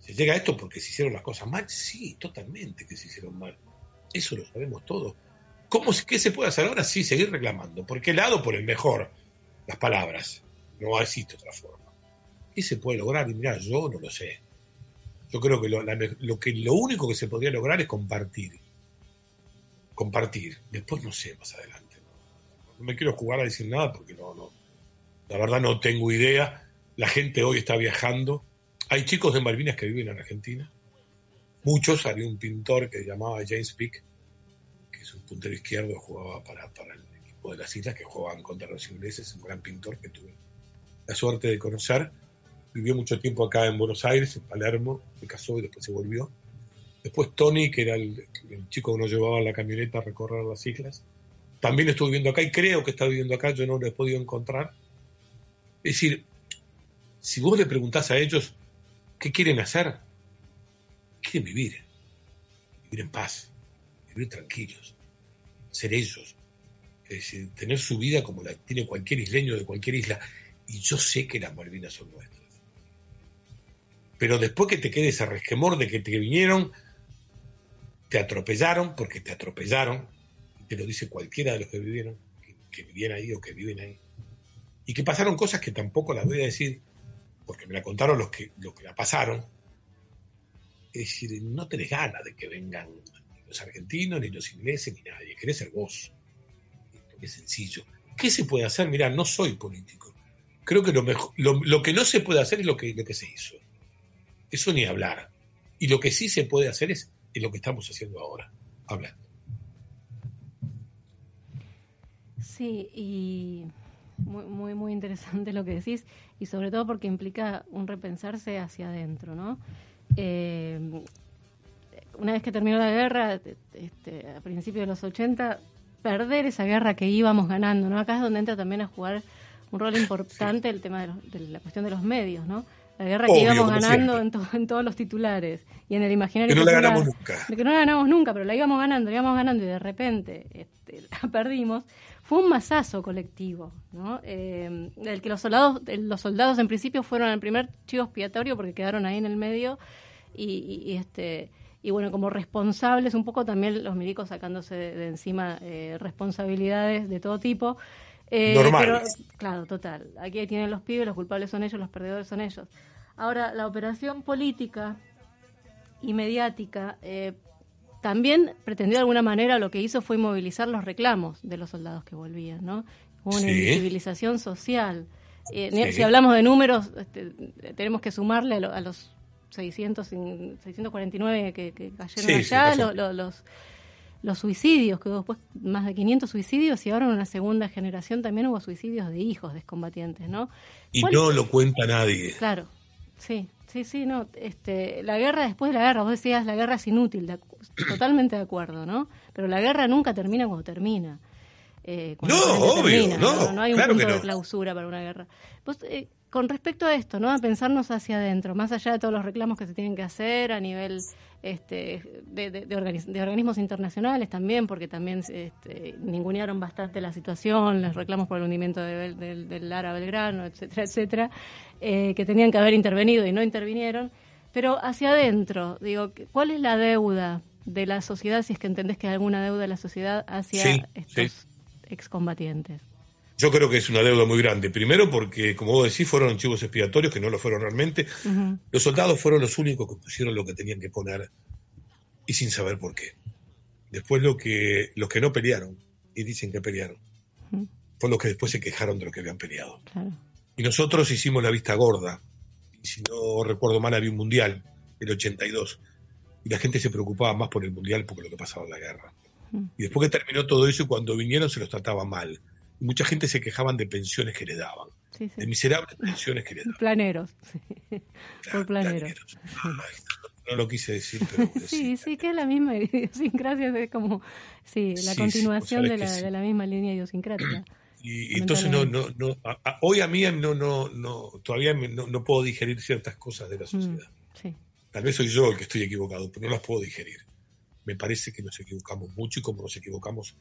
¿Se llega a esto porque se hicieron las cosas mal? Sí, totalmente que se hicieron mal. Eso lo sabemos todos. ¿Cómo, ¿Qué se puede hacer ahora? Sí, seguir reclamando. ¿Por qué lado? Por el mejor. Las palabras. No existe otra forma. ¿Qué se puede lograr? Y mira, yo no lo sé. Yo creo que lo, que lo único que se podría lograr es compartir. Compartir. Después no sé más adelante. No, me quiero jugar a decir nada porque no, no. La verdad no tengo idea. La gente hoy está viajando. Hay chicos de Malvinas que viven en Argentina. Muchos, había un pintor que se llamaba James Peake, que es un puntero izquierdo, jugaba para, para el equipo de las islas, que jugaban contra los ingleses, un gran pintor que tuve la suerte de conocer. Vivió mucho tiempo acá en Buenos Aires, en Palermo, se casó y después se volvió. Después Tony, que era el, chico que nos llevaba la camioneta a recorrer las islas, también estuvo viviendo acá y creo que está viviendo acá, yo no lo he podido encontrar. Es decir, si vos le preguntás a ellos qué quieren hacer, quieren vivir, vivir en paz, vivir tranquilos, ser ellos, es decir, tener su vida como la tiene cualquier isleño de cualquier isla. Y yo sé que las Malvinas son nuestras. Pero después que te quede ese resquemor de que te vinieron, te atropellaron, porque te atropellaron, te lo dice cualquiera de los que vivieron, que, que vivían ahí o que viven ahí, y que pasaron cosas que tampoco las voy a decir, porque me la contaron los que, los que la pasaron. Es decir, no tenés ganas de que vengan los argentinos, ni los ingleses, ni nadie. Querés ser vos. Es sencillo. ¿Qué se puede hacer? Mirá, no soy político. Creo que lo, mejor, lo, lo que no se puede hacer es lo que, lo que se hizo. Eso ni hablar. Y lo que sí se puede hacer es, es lo que estamos haciendo ahora, hablando. Sí, y muy, muy, muy interesante lo que decís, y sobre todo porque implica un repensarse hacia adentro, ¿no? Eh, una vez que terminó la guerra, este, a principios de los 80, perder esa guerra que íbamos ganando, ¿no? Acá es donde entra también a jugar un rol importante el tema de, los, de la cuestión de los medios, ¿no? La guerra Obvio, que íbamos ganando en, to- en todos los titulares y en el imaginario Que no la ganamos nunca. Que no la ganamos nunca, pero la íbamos ganando, la íbamos ganando y de repente este, la perdimos. Fue un masazo colectivo, ¿no? Eh, del que los soldados, los soldados en principio fueron el primer chivo expiatorio porque quedaron ahí en el medio y, y- y, este y bueno como responsables un poco también los milicos sacándose de, de encima eh, responsabilidades de todo tipo. Eh, Normales. pero, claro, total. Aquí tienen los pibes, los culpables son ellos, los perdedores son ellos. Ahora, la operación política y mediática eh, también pretendió de alguna manera lo que hizo fue movilizar los reclamos de los soldados que volvían, ¿no? Hubo una Sí. invisibilización social. Eh, Sí. Si hablamos de números, este, tenemos que sumarle a, lo- a los 600, y- 649 que, que cayeron Sí, allá, pasó. lo- lo- los, los suicidios, que hubo después más de 500 suicidios y ahora en una segunda generación también hubo suicidios de hijos de excombatientes, ¿no? Y ¿Cuál- no lo cuenta nadie. Claro, sí, sí, sí, no. Este, la guerra después de la guerra, vos decías la guerra es inútil, de totalmente de acuerdo, ¿no? Pero la guerra nunca termina cuando termina. Eh, No, obvio, no, no, hay un claro punto de clausura para una guerra. Vos, eh, con respecto a esto, ¿no? A pensarnos hacia adentro, más allá de todos los reclamos que se tienen que hacer a nivel este, de, de- de organiz- de organismos internacionales también, porque también este, ningunearon bastante la situación, los reclamos por el hundimiento del, del Lara Belgrano, etcétera, etcétera, eh, que tenían que haber intervenido y no intervinieron. Pero hacia adentro, digo, ¿cuál es la deuda de la sociedad, si es que entendés que hay alguna deuda de la sociedad hacia Sí, estos excombatientes? Yo creo que es una deuda muy grande. Primero porque, como vos decís, fueron chivos expiatorios, que no lo fueron realmente. Ujú, Los soldados fueron los únicos que pusieron lo que tenían que poner y sin saber por qué. Después lo que, los que no pelearon y dicen que pelearon, ujú, fueron los que después se quejaron de lo que habían peleado. claro. Y nosotros hicimos la vista gorda. Y si no recuerdo mal, había un mundial, el 82. Y la gente se preocupaba más por el mundial porque lo que pasaba en la guerra. Ujú. Y después que terminó todo eso, y cuando vinieron se los trataba mal. Mucha gente se quejaban de pensiones que le daban, Sí, sí. de miserables pensiones que le daban. Planeros, sí. Claro, por planeros. planeros. Ay, no, no lo quise decir, pero Sí, sí, que es la misma idiosincrasia, es como, sí, la continuación de la, de misma línea idiosincrática. Y, y entonces no, no, no, a- a- hoy a mí no, no, no, todavía me- no, no puedo digerir ciertas cosas de la Mm, sociedad. Tal vez soy yo el que estoy equivocado, pero no las puedo digerir. Me parece que nos equivocamos mucho y como nos equivocamos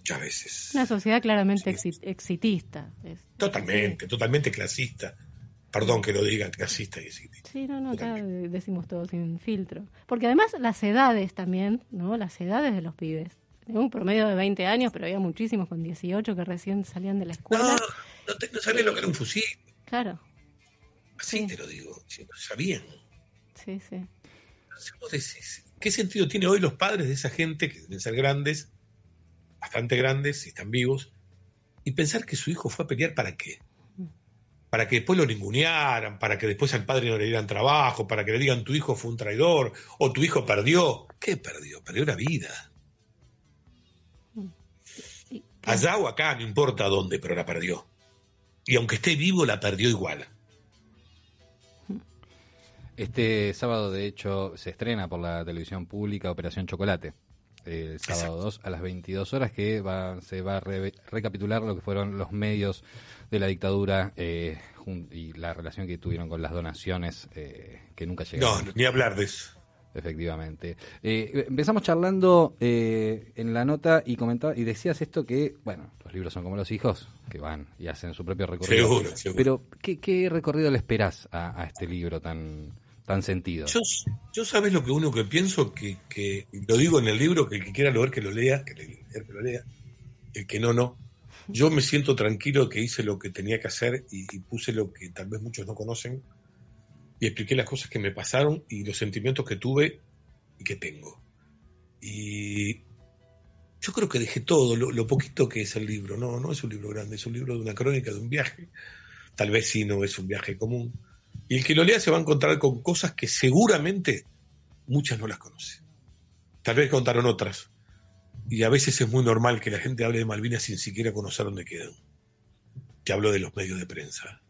muchas veces. una sociedad claramente Sí. exitista. es- Totalmente, totalmente clasista. Perdón que lo diga, clasista y exitista. Sí, no, no, acá decimos todo sin filtro. Porque además las edades también, ¿no? Las edades de los pibes. Tengo un promedio de 20 años, pero había muchísimos con 18 que recién salían de la No, escuela. no, te- no sabían lo que era un fusil. Claro, Así Sí. te lo digo. no sabían. sí, sí. Entonces ¿qué sentido tiene hoy los padres de esa gente que deben ser grandes, bastante grandes, y están vivos, y pensar que su hijo fue a pelear para qué? para que después lo ningunearan, para que después al padre no le dieran trabajo, para que le digan tu hijo fue un traidor o tu hijo perdió. ¿Qué perdió? Perdió la vida. Allá o acá, no importa dónde, pero la perdió. Y aunque esté vivo, la perdió igual. Este sábado, de hecho, se estrena por la televisión pública Operación Chocolate. El sábado 2 a las 22 horas que va, se va a recapitular lo que fueron los medios de la dictadura eh, y la relación que tuvieron con las donaciones eh, que nunca llegaron. No, ni hablar de eso. Efectivamente. Eh, empezamos charlando en la nota y comentaba y decías esto que, bueno, los libros son como los hijos, que van y hacen su propio recorrido. Seguro, seguro. Pero, ¿qué, recorrido le esperás a, este libro tan, tan sentido? Yo, yo sabes lo que uno que pienso, que, que lo digo en el libro, que el que quiera leer que lo lea, que, que lo lea, el que no, no yo me siento tranquilo que hice lo que tenía que hacer y, puse lo que tal vez muchos no conocen y expliqué las cosas que me pasaron y los sentimientos que tuve y que tengo. Y yo creo que dejé todo, lo, poquito que es el libro. No, no es un libro grande, es un libro de una crónica, de un viaje. Tal vez sí no es un viaje común. Y el que lo lea se va a encontrar con cosas que seguramente muchas no las conocen. Tal vez contaron otras, y a veces es muy normal que la gente hable de Malvinas sin siquiera conocer dónde quedan. Te hablo de los medios de prensa.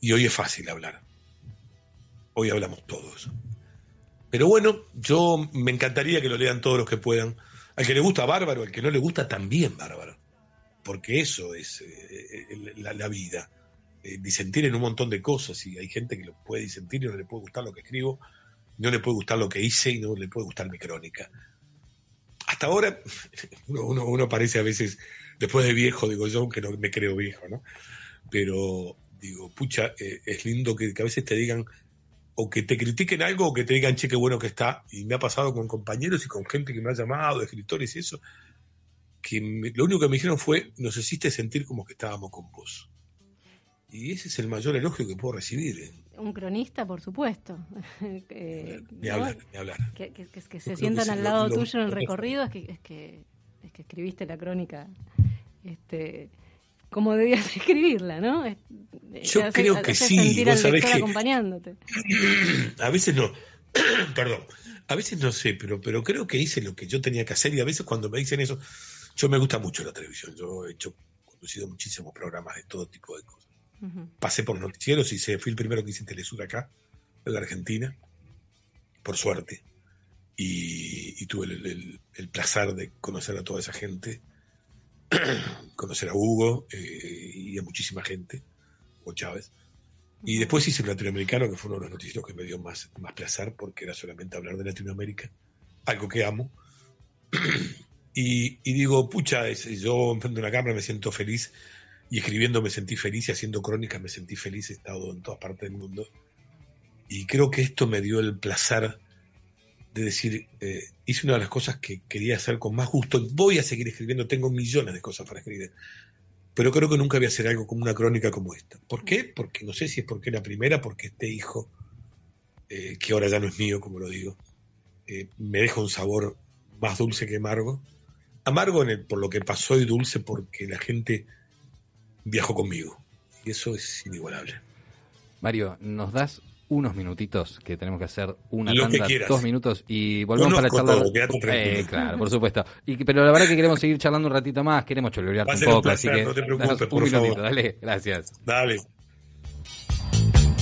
Y hoy es fácil hablar. Hoy hablamos todos. Pero bueno, yo me encantaría que lo lean todos los que puedan. Al que le gusta, bárbaro. Al que no le gusta, también bárbaro. Porque eso es eh, la, vida. Eh, disentir en un montón de cosas. Y hay gente que lo puede disentir y no le puede gustar lo que escribo, no le puede gustar lo que hice y no le puede gustar mi crónica hasta ahora uno, parece a veces, después de viejo, digo yo, aunque no me creo viejo, ¿no? Pero digo, pucha, eh, es lindo que, a veces te digan, o que te critiquen algo, o que te digan, che, qué bueno que está. Y me ha pasado con compañeros y con gente que me ha llamado, escritores y eso, que lo único que me dijeron fue, nos hiciste sentir como que estábamos con vos. Y ese es el mayor elogio que puedo recibir. ¿eh? Un cronista, por supuesto. ni hablar, ni hablar. Que, se sientan al lado tuyo en el recorrido, es que, es que, es que escribiste la crónica este, como debías escribirla, ¿no? Yo creo que sí, vos sabés que... acompañándote. A veces no, perdón, a veces no sé, pero, pero creo que hice lo que yo tenía que hacer y a veces cuando me dicen eso, yo me gusta mucho la televisión, yo he hecho, conducido muchísimos programas de todo tipo de cosas. Pasé por noticieros y se, fui el primero que hice Telesur acá, en la Argentina, por suerte. Y, tuve el, placer de conocer a toda esa gente, conocer a Hugo eh, y a muchísima gente, Hugo Chávez. Y después hice el latinoamericano, que fue uno de los noticieros que me dio más, más placer, porque era solamente hablar de Latinoamérica, algo que amo. y, y, digo, pucha, yo enfrente de una cámara me siento feliz y escribiendo me sentí feliz y haciendo crónicas me sentí feliz, he estado en todas partes del mundo. Y creo que esto me dio el placer de decir, eh, hice una de las cosas que quería hacer con más gusto. Voy a seguir escribiendo, tengo millones de cosas para escribir. Pero creo que nunca voy a hacer algo como una crónica como esta. ¿Por qué? Porque no sé si es porque la primera, porque este hijo, eh, que ahora ya no es mío, como lo digo, eh, me deja un sabor más dulce que amargo. Amargo por lo que pasó y dulce porque la gente viajó conmigo. Y eso es inigualable. Mario, ¿nos das unos minutitos que tenemos que hacer una tanda, dos minutos y volvemos para charlar. eh, claro, por supuesto. Y, pero la verdad que queremos seguir charlando un ratito más, queremos cholorearte un poco, así que no te preocupes, un minutito, dale, gracias. Dale.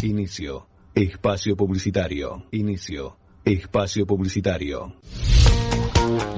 Inicio. Espacio publicitario. Inicio. Espacio publicitario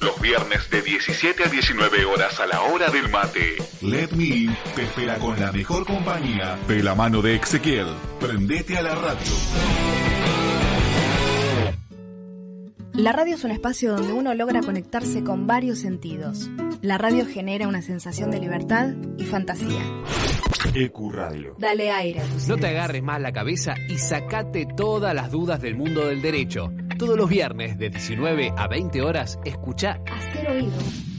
Los viernes de 17 a 19 horas a la hora del mate. Let Me In te espera con la mejor compañía de la mano de Ezequiel. Prendete a la radio. La radio es un espacio donde uno logra conectarse con varios sentidos. La radio genera una sensación de libertad y fantasía. EQ Radio. Dale aire a tus No te agarres más la cabeza y sacate todas las dudas del mundo del derecho. Todos los viernes de 19 a 20 horas, escucha Hacer oído.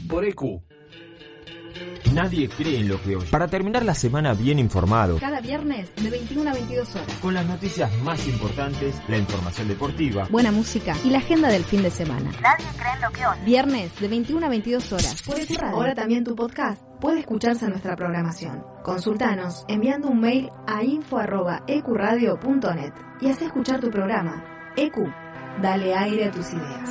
por EQ. Nadie cree en lo que oye. Para terminar la semana bien informado, Cada viernes de 21 a 22 horas. con las noticias más importantes, la información deportiva, Buena música y la agenda del fin de semana. Nadie cree en lo que oye. Viernes de 21 a 22 horas. EQ Radio. Ahora también tu podcast puede escucharse en nuestra programación. Consultanos enviando un mail a info.ecuradio.net y haz escuchar tu programa. EQ, dale aire a tus ideas.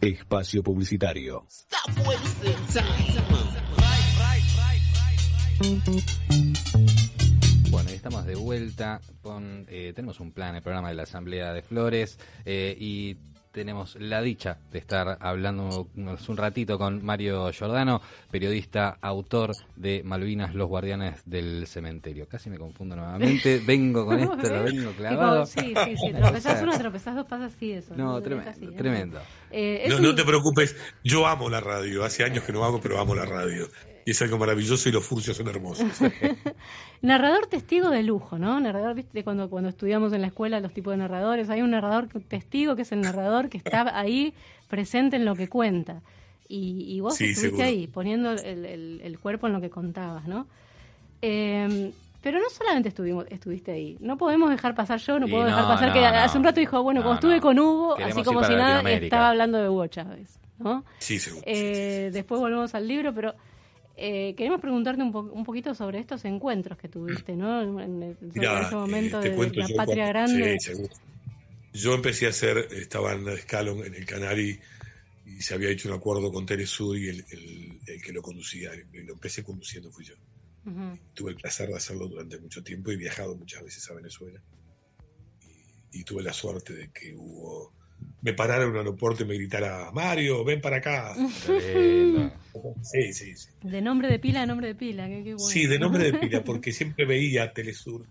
Espacio publicitario. Bueno, ahí estamos de vuelta. Con, eh, tenemos un plan, el programa de la Asamblea de Flores, eh, y tenemos la dicha de estar hablando un ratito con Mario Giordano, periodista, autor de Malvinas, los guardianes del cementerio. Casi me confundo nuevamente, vengo con esto, lo vengo clavado. Sí, sí, sí. Tropezás uno, tropezás dos, pasa así eso. No, tremendo, así, ¿eh? tremendo. Eh, No, un- no te preocupes, yo amo la radio. Hace años que no hago, pero amo la radio. Y es algo maravilloso y los furcios son hermosos. Narrador testigo de lujo, ¿no? Narrador, viste, cuando, cuando estudiamos en la escuela los tipos de narradores, hay un narrador testigo que es el narrador que está ahí presente en lo que cuenta. Y, y vos Sí, estuviste seguro. ahí, poniendo el, el- el cuerpo en lo que contabas, ¿no? Eh, pero no solamente estuvimos, estuviste ahí. No podemos dejar pasar yo, no puedo dejar pasar no, que no. hace un rato dijo, bueno, No, cuando estuve no. con Hugo, Queremos así como si nada, estaba hablando de Hugo Chávez, ¿no? Sí, seguro. Eh, después volvemos al libro, pero eh, queremos preguntarte un, po- un poquito sobre estos encuentros que tuviste, ¿no? En, el- Mirá, ese momento eh, de, la yo patria cuando- grande. sí, seguro. Yo empecé a hacer, estaba en Escalon, en el canal, y, se había hecho un acuerdo con Telesur y el, el- el que lo conducía, y lo empecé conduciendo fui yo. Tuve el placer de hacerlo durante mucho tiempo y he viajado muchas veces a Venezuela. Y, y tuve la suerte de que hubo... Me parara en un aeropuerto y me gritara, Mario, ven para acá. Sí, sí, sí. De nombre de pila a nombre de pila, qué, qué bueno. Sí, de nombre de pila, porque siempre veía Telesur.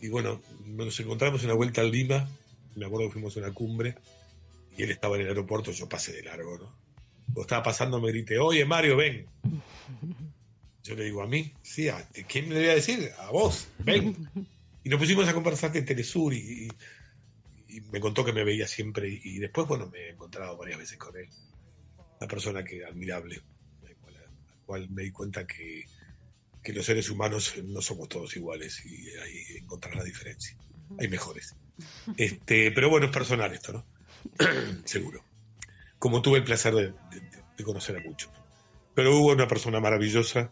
Y bueno, nos encontramos en una vuelta a Lima, me acuerdo que fuimos a una cumbre, y él estaba en el aeropuerto, yo pasé de largo, ¿no? Cuando estaba pasando me grité, oye Mario, ven. Yo le digo, ¿a mí? Sí, ¿a? ¿quién me le voy a decir? A vos, ven. Y nos pusimos a conversar de Telesur y, y- y me contó que me veía siempre y, y después, bueno, me he encontrado varias veces con él. Una persona que admirable, al cual, al cual me di cuenta que, que los seres humanos no somos todos iguales y ahí encontrar la diferencia. Hay mejores. Este, pero bueno, es personal esto, ¿no? Seguro. Como tuve el placer de, de- de conocer a muchos. Pero hubo una persona maravillosa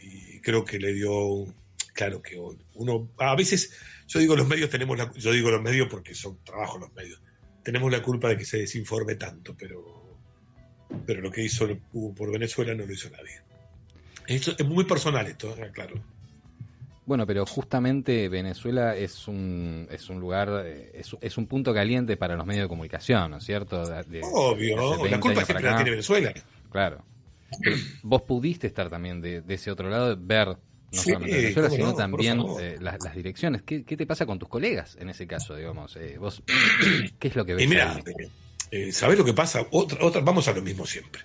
y creo que le dio, claro que uno, a veces, yo digo los medios tenemos la, yo digo los medios porque son trabajo los medios, tenemos la culpa de que se desinforme tanto, pero, pero lo que hizo Hugo por Venezuela no lo hizo nadie. Esto es muy personal esto, ¿eh? claro. Bueno, pero justamente Venezuela es un, es un lugar, eh, es, es un punto caliente para los medios de comunicación, ¿no es cierto? De- Obvio, la 20 culpa siempre la tiene Venezuela. Claro. Pero Vos pudiste estar también de, de ese otro lado, ver no Sí, solamente Venezuela, cómo sino no, también eh, las, las direcciones. ¿Qué, qué te pasa con tus colegas en ese caso, digamos? Eh, vos, ¿Qué es lo que ves? Y mira, ahí? eh, ¿sabés lo que pasa? Otra, otra, vamos a lo mismo siempre.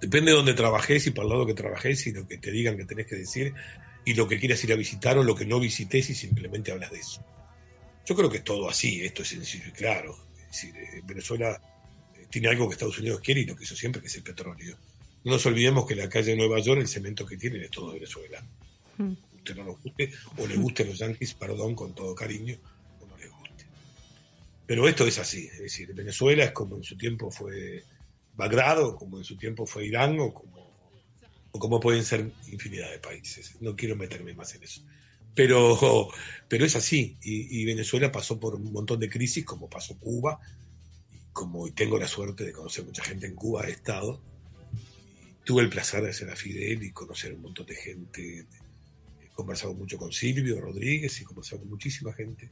Depende de dónde trabajés y para el lado que trabajés y lo que te digan que tenés que decir y lo que quieras ir a visitar o lo que no visites y simplemente hablas de eso. Yo creo que es todo así, esto es sencillo y claro. Es decir, eh, Venezuela eh, tiene algo que Estados Unidos quiere y lo quiso siempre, que es el petróleo. No nos olvidemos que la calle de Nueva York, el cemento que tienen es todo Venezuela. Mm. Usted no nos guste, o le gusten los yanquis, perdón, con todo cariño, o no les guste. Pero esto es así, es decir, Venezuela es como en su tiempo fue Bagdad, o como en su tiempo fue Irán, o como, o como pueden ser infinidad de países. No quiero meterme más en eso. Pero, pero es así. Y, y Venezuela pasó por un montón de crisis, como pasó Cuba. Y como tengo la suerte de conocer mucha gente en Cuba, he estado. Tuve el placer de ser a Fidel y conocer un montón de gente. He conversado mucho con Silvio Rodríguez y he conversado con muchísima gente.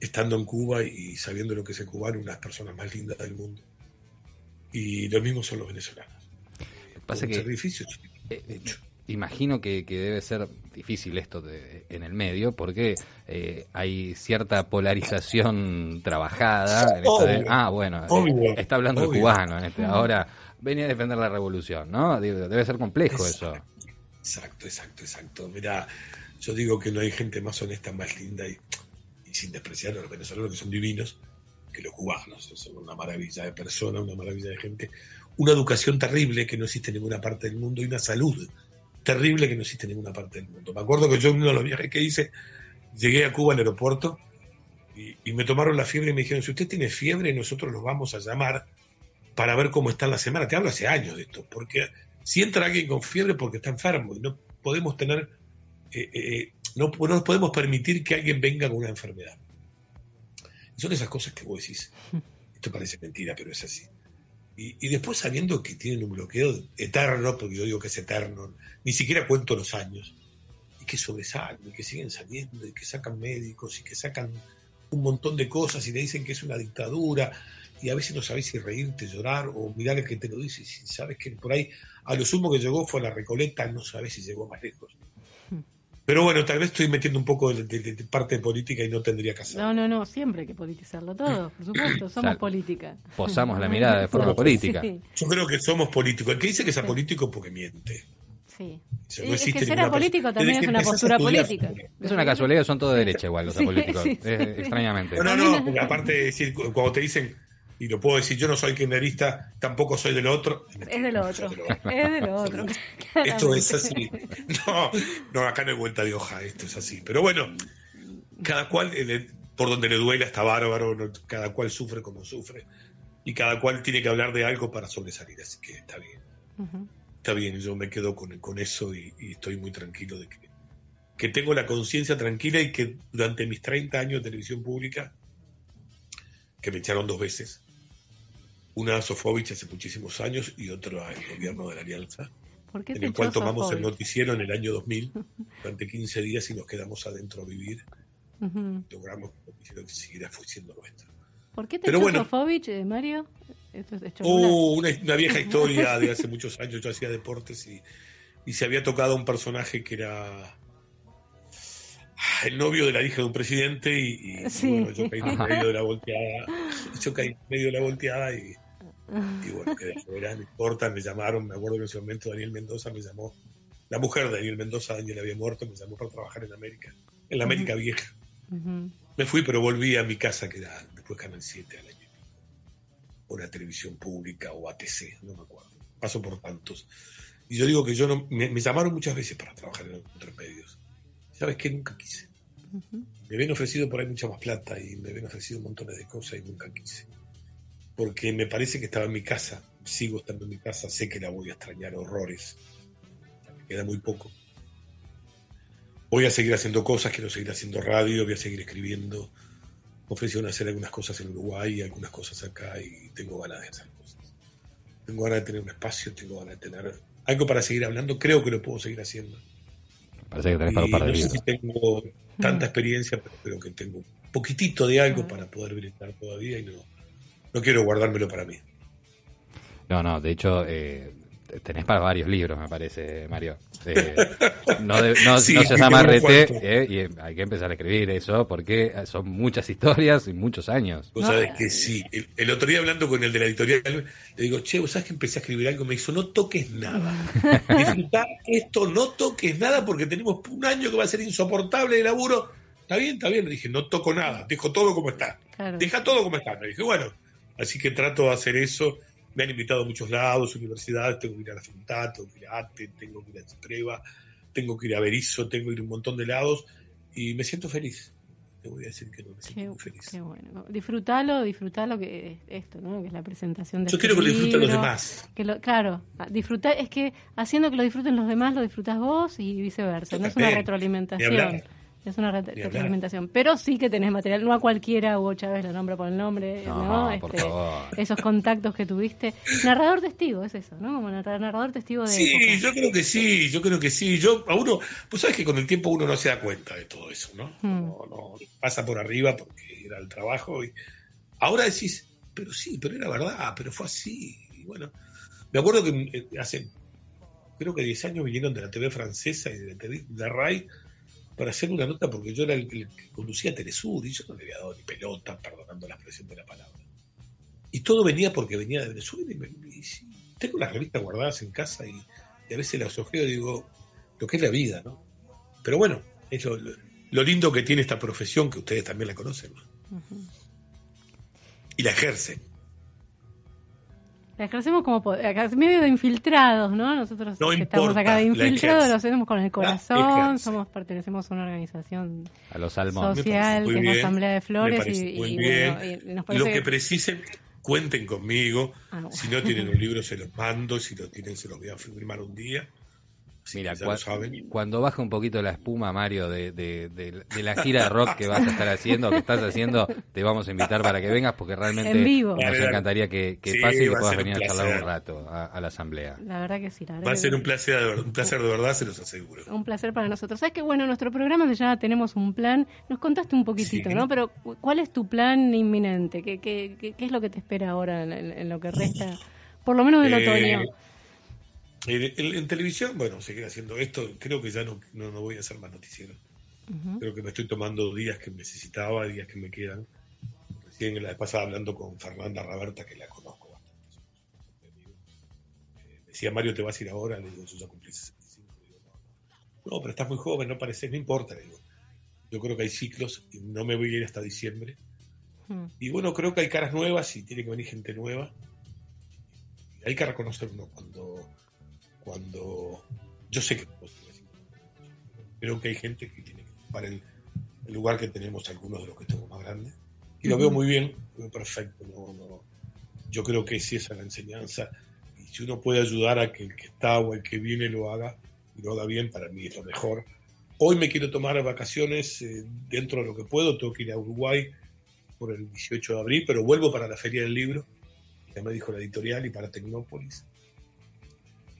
Estando en Cuba y sabiendo lo que es el cubano, unas personas más lindas del mundo. Y lo mismo son los venezolanos. Pasa que, sacrificios. eh, eh, imagino que, que debe ser difícil esto de- en el medio porque eh, hay cierta polarización trabajada. en esto de, ah, bueno, eh, está hablando el cubano en este. Ahora venía a defender la revolución, ¿no? Debe ser complejo eso. Exacto, exacto, exacto. Mira, yo digo que no hay gente más honesta, más linda y, y sin despreciar a los venezolanos que son divinos que los cubanos. Son una maravilla de personas, una maravilla de gente. Una educación terrible que no existe en ninguna parte del mundo y una salud terrible que no existe en ninguna parte del mundo. Me acuerdo que yo en uno de los viajes que hice, llegué a Cuba al aeropuerto y, y me tomaron la fiebre y me dijeron, si usted tiene fiebre, nosotros los vamos a llamar para ver cómo está en la semana. Te hablo hace años de esto, porque si entra alguien con fiebre porque está enfermo y no podemos tener, eh, eh, no, no nos podemos permitir que alguien venga con una enfermedad. Y son esas cosas que vos decís, esto parece mentira, pero es así. Y, después sabiendo que tienen un bloqueo eterno, porque yo digo que es eterno, ni siquiera cuento los años, y que sobresalen, y que siguen saliendo, y que sacan médicos, y que sacan un montón de cosas, y le dicen que es una dictadura, y a veces no sabes si reírte, llorar, o mirar el que te lo dice, y si sabes que por ahí a lo sumo que llegó fue a la Recoleta, no sabes si llegó más lejos. Pero bueno, tal vez estoy metiendo un poco de, de- de parte de política y no tendría que hacerlo. No, no, no, siempre hay que politizarlo todo, por supuesto, somos Sal- política. Posamos la mirada de forma política. Sí, Yo creo que somos políticos. El que dice que es apolítico porque miente. sí. O no es que ser apolítico persona- también es una postura política. Es una casualidad, son todos de derecha igual los Sí, políticos. sí, sí, eh, sí. Extrañamente. No, no, no, porque aparte de decir, cu- cuando te dicen, y lo puedo decir, yo no soy kirchnerista, tampoco soy del otro. Es de lo otro, es de lo otro. Esto es así. No, no, acá no hay vuelta de hoja, esto es así. Pero bueno, cada cual, por donde le duela está bárbaro, cada cual sufre como sufre. Y cada cual tiene que hablar de algo para sobresalir, así que está bien. Está bien, yo me quedo con, con eso y, y estoy muy tranquilo de que, que tengo la conciencia tranquila y que durante mis 30 años de televisión pública, que me echaron dos veces, una a Sofovich hace muchísimos años y otra al gobierno de la Alianza, ¿Por qué en el cual tomamos el Sofovich? noticiero en el año 2000 durante 15 días y nos quedamos adentro a vivir. Ujú. Logramos que el noticiero siguiera siendo nuestro. ¿Por qué te Pero echó bueno. Sofovich, eh, Mario? Esto es Oh, una, una vieja historia de hace muchos años. Yo hacía deportes y, y se había tocado un personaje que era el novio de la hija de un presidente y, y, Sí. bueno, yo caí en medio de la volteada. Yo caí en medio de la volteada y, y bueno, quedé afuera, no importa, me llamaron, me acuerdo que en ese momento Daniel Mendoza me llamó, la mujer de Daniel Mendoza, Daniel había muerto, me llamó para trabajar en América, en la América Vieja. Ujú. Me fui, pero volví a mi casa, que era después Canal 7 al año. O la televisión pública o ATC, no me acuerdo. Paso por tantos. Y yo digo que yo no. Me, me llamaron muchas veces para trabajar en otros medios. ¿Sabes qué? Nunca quise. Ujú. Me habían ofrecido por ahí mucha más plata y me habían ofrecido montones de cosas y nunca quise. Porque me parece que estaba en mi casa, sigo estando en mi casa, sé que la voy a extrañar horrores. Me queda muy poco. Voy a seguir haciendo cosas, quiero seguir haciendo radio, voy a seguir escribiendo. Me ofrecieron hacer algunas cosas en Uruguay, algunas cosas acá y tengo ganas de hacer cosas. Tengo ganas de tener un espacio, tengo ganas de tener algo para seguir hablando, creo que lo puedo seguir haciendo. Parece que tenés para Y un par de no sé si tengo tanta experiencia, pero creo que tengo un poquitito de algo para poder brindar todavía y no, no quiero guardármelo para mí. No, no, de hecho, eh, tenés para varios libros, me parece, Mario. Eh, no, de- no, Sí, no seas tengo amarrete, cuanto. eh, y hay que empezar a escribir eso, porque son muchas historias y muchos años. Vos sabés que sí. El, el otro día hablando con el de la editorial, le digo, che, ¿vos sabés que empecé a escribir algo? Me dijo, no toques nada. Esto, no toques nada porque tenemos un año que va a ser insoportable de laburo. Está bien, está bien. Le dije, no toco nada, dejo todo como está. Claro. Deja todo como está. Me dije, bueno, así que trato de hacer eso. Me han invitado a muchos lados, universidades, tengo que ir a la Facultad, tengo que ir a ATE, tengo que ir a Chipreva, tengo que ir a Berizo, tengo que ir a un montón de lados y me siento feliz. te voy a decir que no me siento Qué, muy feliz. qué bueno. Disfrutalo, disfrutalo que es esto, ¿no? Que es la presentación de Yo este quiero que lo disfruten los demás. Que lo, claro, disfrutar es que haciendo que lo disfruten los demás, lo disfrutas vos y viceversa. Yo No es una retroalimentación. Es una retroalimentación. Pero sí que tenés material. No a cualquiera Hugo Chávez lo nombra por el nombre. No, No, por Este, favor. Esos contactos que tuviste. Narrador testigo, es eso, ¿no? Como narra- narrador testigo de. Sí, época. yo creo que sí, yo creo que sí. Yo, a uno, pues sabes que con el tiempo uno no se da cuenta de todo eso, ¿no? Hmm. No, no, pasa por arriba porque era el trabajo y ahora decís, pero sí, pero era verdad, pero fue así. Y bueno, me acuerdo que eh, hace, creo que 10 años vinieron de la TV francesa y de la TV de RAI para hacer una nota porque yo era el, el que conducía Telesur y yo no le había dado ni pelota, perdonando la expresión de la palabra. Y todo venía porque venía de Venezuela y, me, y tengo las revistas guardadas en casa y, y a veces las ojeo y digo, lo que es la vida, ¿no? Pero bueno, es lo, lindo que tiene esta profesión, que ustedes también la conocen, ¿no? Y la ejercen. La ejercemos como acá medio de infiltrados, ¿no? Nosotros No que estamos acá de infiltrados lo hacemos con el corazón, somos pertenecemos a una organización A los salmones. social que es la bien, Asamblea de Flores y, bueno, y nos Lo parece que precisen, cuenten conmigo. Ah, bueno. Si no tienen un libro, se los mando. Si lo tienen, se los voy a firmar un día. Mira, cua- saben. cuando baja un poquito la espuma, Mario, de, de- de- de la gira de rock que vas a estar haciendo, que estás haciendo, te vamos a invitar para que vengas porque realmente En vivo. nos encantaría que, que Sí, pase y que puedas venir a charlar un rato a, a la asamblea. la verdad que sí, la verdad Va a ser un placer, un placer de verdad, se los aseguro. un placer para nosotros. Sabes que bueno, nuestro programa se llama Tenemos un plan. Nos contaste un poquitito, Sí. ¿no? Pero cu- ¿cuál es tu plan inminente? ¿Qué, qué, qué, qué es lo que te espera ahora en lo que resta, por lo menos del Eh, otoño? En, en- en televisión, bueno, seguir haciendo esto. Creo que ya no, no, no voy a hacer más noticiero. Creo que me estoy tomando días que necesitaba, días que me quedan. Recién la vez pasada hablando con Fernanda Raberta, que la conozco bastante. Eh, decía, Mario, ¿te vas a ir ahora? Le digo, yo ya cumplí 65. Le digo, no, no, pero estás muy joven, no pareces, no importa. Le digo, yo creo que hay ciclos y no me voy a ir hasta diciembre. Y bueno, creo que hay caras nuevas y tiene que venir gente nueva. Y hay que reconocer uno cuando, cuando yo sé que vos tenés 50 años, creo que hay gente que tiene que ocupar el, el lugar que tenemos algunos de los que estamos más grandes. Y lo veo muy bien, lo veo perfecto. No, no, yo creo que sí esa es la enseñanza. Y si uno puede ayudar a que el que está o el que viene lo haga, y lo haga bien, para mí es lo mejor. Hoy me quiero tomar vacaciones eh, dentro de lo que puedo, tengo que ir a Uruguay por el 18 de abril, pero vuelvo para la Feria del Libro, ya me dijo la editorial, y para Tecnópolis.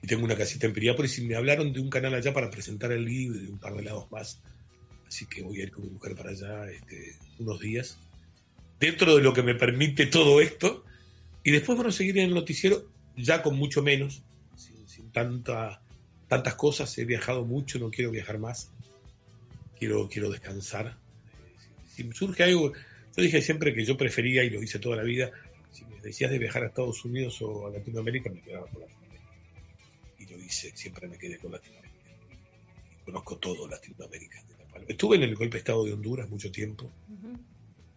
Tengo una casita en Piriápolis y me hablaron de un canal allá para presentar el libro y un par de lados más. Así que voy a ir con mi mujer para allá este, unos días. Dentro de lo que me permite todo esto. Y después, bueno, seguir en el noticiero ya con mucho menos, sin, tanta, tantas cosas. He viajado mucho, no quiero viajar más. Quiero, quiero descansar. Si, si surge algo, yo dije siempre que yo prefería, y lo hice toda la vida, si me decías de viajar a Estados Unidos o a Latinoamérica, me quedaba con Latinoamérica. Hice, siempre me quedé con Latinoamérica. Conozco todo Latinoamérica. Estuve en el golpe de Estado de Honduras mucho tiempo,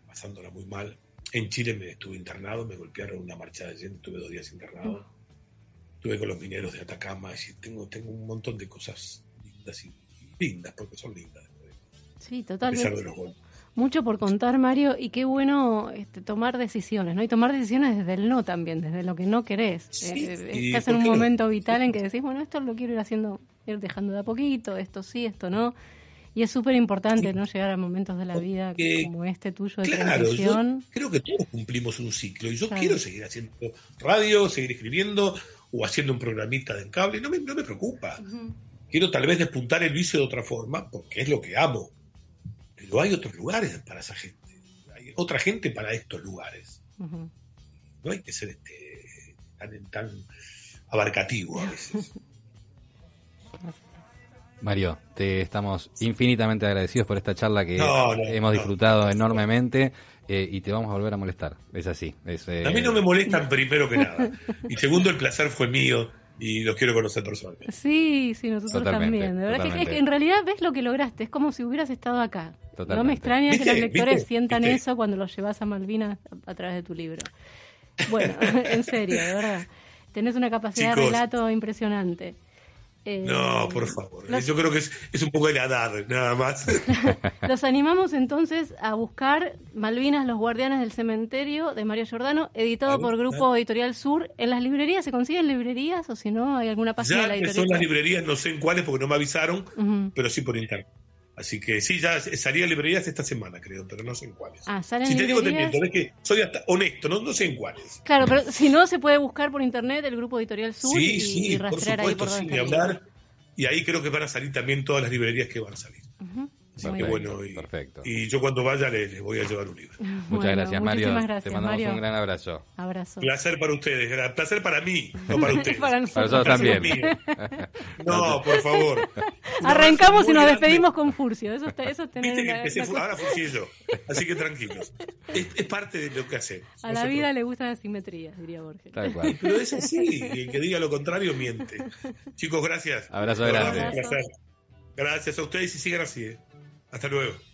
pasándola muy mal. En Chile me estuve internado, me golpearon una marcha de gente, estuve dos días internado. Estuve con los mineros de Atacama, y tengo, tengo un montón de cosas lindas y, lindas, porque son lindas, Sí, a pesar totalmente. de los golpes. Mucho por contar, Mario, y qué bueno este, tomar decisiones, ¿no? Y tomar decisiones desde el no también, desde lo que no querés. Sí, Eh, y estás en ¿por un no? momento vital en que decís, bueno, esto lo quiero ir haciendo, ir dejando de a poquito, esto sí, esto no. Y es súper importante, ¿no? Llegar a momentos de la vida como este tuyo de Claro, yo transición. creo que todos cumplimos un ciclo y yo Claro. quiero seguir haciendo radio, seguir escribiendo o haciendo un programita de cable, no me, no me preocupa. Quiero tal vez despuntar el vicio de otra forma porque es lo que amo. Pero hay otros lugares para esa gente. Hay otra gente para estos lugares. No hay que ser este, tan, tan abarcativo a veces. Mario, te estamos infinitamente agradecidos por esta charla que No, no, hemos no. disfrutado enormemente eh, y te vamos a volver a molestar. Es así. Es, eh, A mí no me molestan primero que nada. Y segundo, el placer fue mío y los quiero conocer personalmente. Sí, sí, nosotros Totalmente, también. De verdad que- es que, totalmente. en realidad ves lo que lograste, es como si hubieras estado acá. No Totalmente. me extraña que los lectores ¿Viste? sientan ¿Viste? eso cuando los llevas a Malvinas a, a través de tu libro. Bueno, en serio, de verdad. Tenés una capacidad de relato impresionante. Eh, No, por favor. los- Yo creo que es, es un poco de la edad, nada más. Los animamos entonces a buscar Malvinas, los guardianes del cementerio de Mario Giordano, editado A por. Grupo Editorial Sur. ¿En las librerías se consiguen librerías o si no hay alguna página de la que editorial? son las librerías, no sé en cuáles porque no me avisaron, pero sí por internet. Así que sí, ya salía librerías esta semana, creo, pero no sé en cuáles. Ah, salen si te digo, te librerías. miento, es que soy hasta honesto, no, no sé en cuáles. Claro, pero si no, se puede buscar por internet el Grupo Editorial Sur sí, y, sí, y por rastrear ahí supuesto, por sí, el hablar. Y ahí creo que van a salir también todas las librerías que van a salir. Ujú. Así Bueno, y, Perfecto. y yo cuando vaya les, les voy a llevar un libro. Muchas Bueno, gracias, Mario. muchísimas gracias, Te mandamos Mario. un gran abrazo. Abrazo. Placer para ustedes, placer para mí, no para ustedes. Para Para nosotros. también. No, por favor. Arrancamos y nos grande. despedimos con Furcio. Eso, está- eso Viste que empecé, ahora funcié yo. Así que tranquilos. Es, es parte de lo que hacemos. A no la vida le gustan las simetrías, diría Borges. Tal cual. Pero es así, y el que diga lo contrario miente. Chicos, gracias. Abrazo grande. un placer. Gracias a ustedes y sigan así. ¿eh? Hasta luego.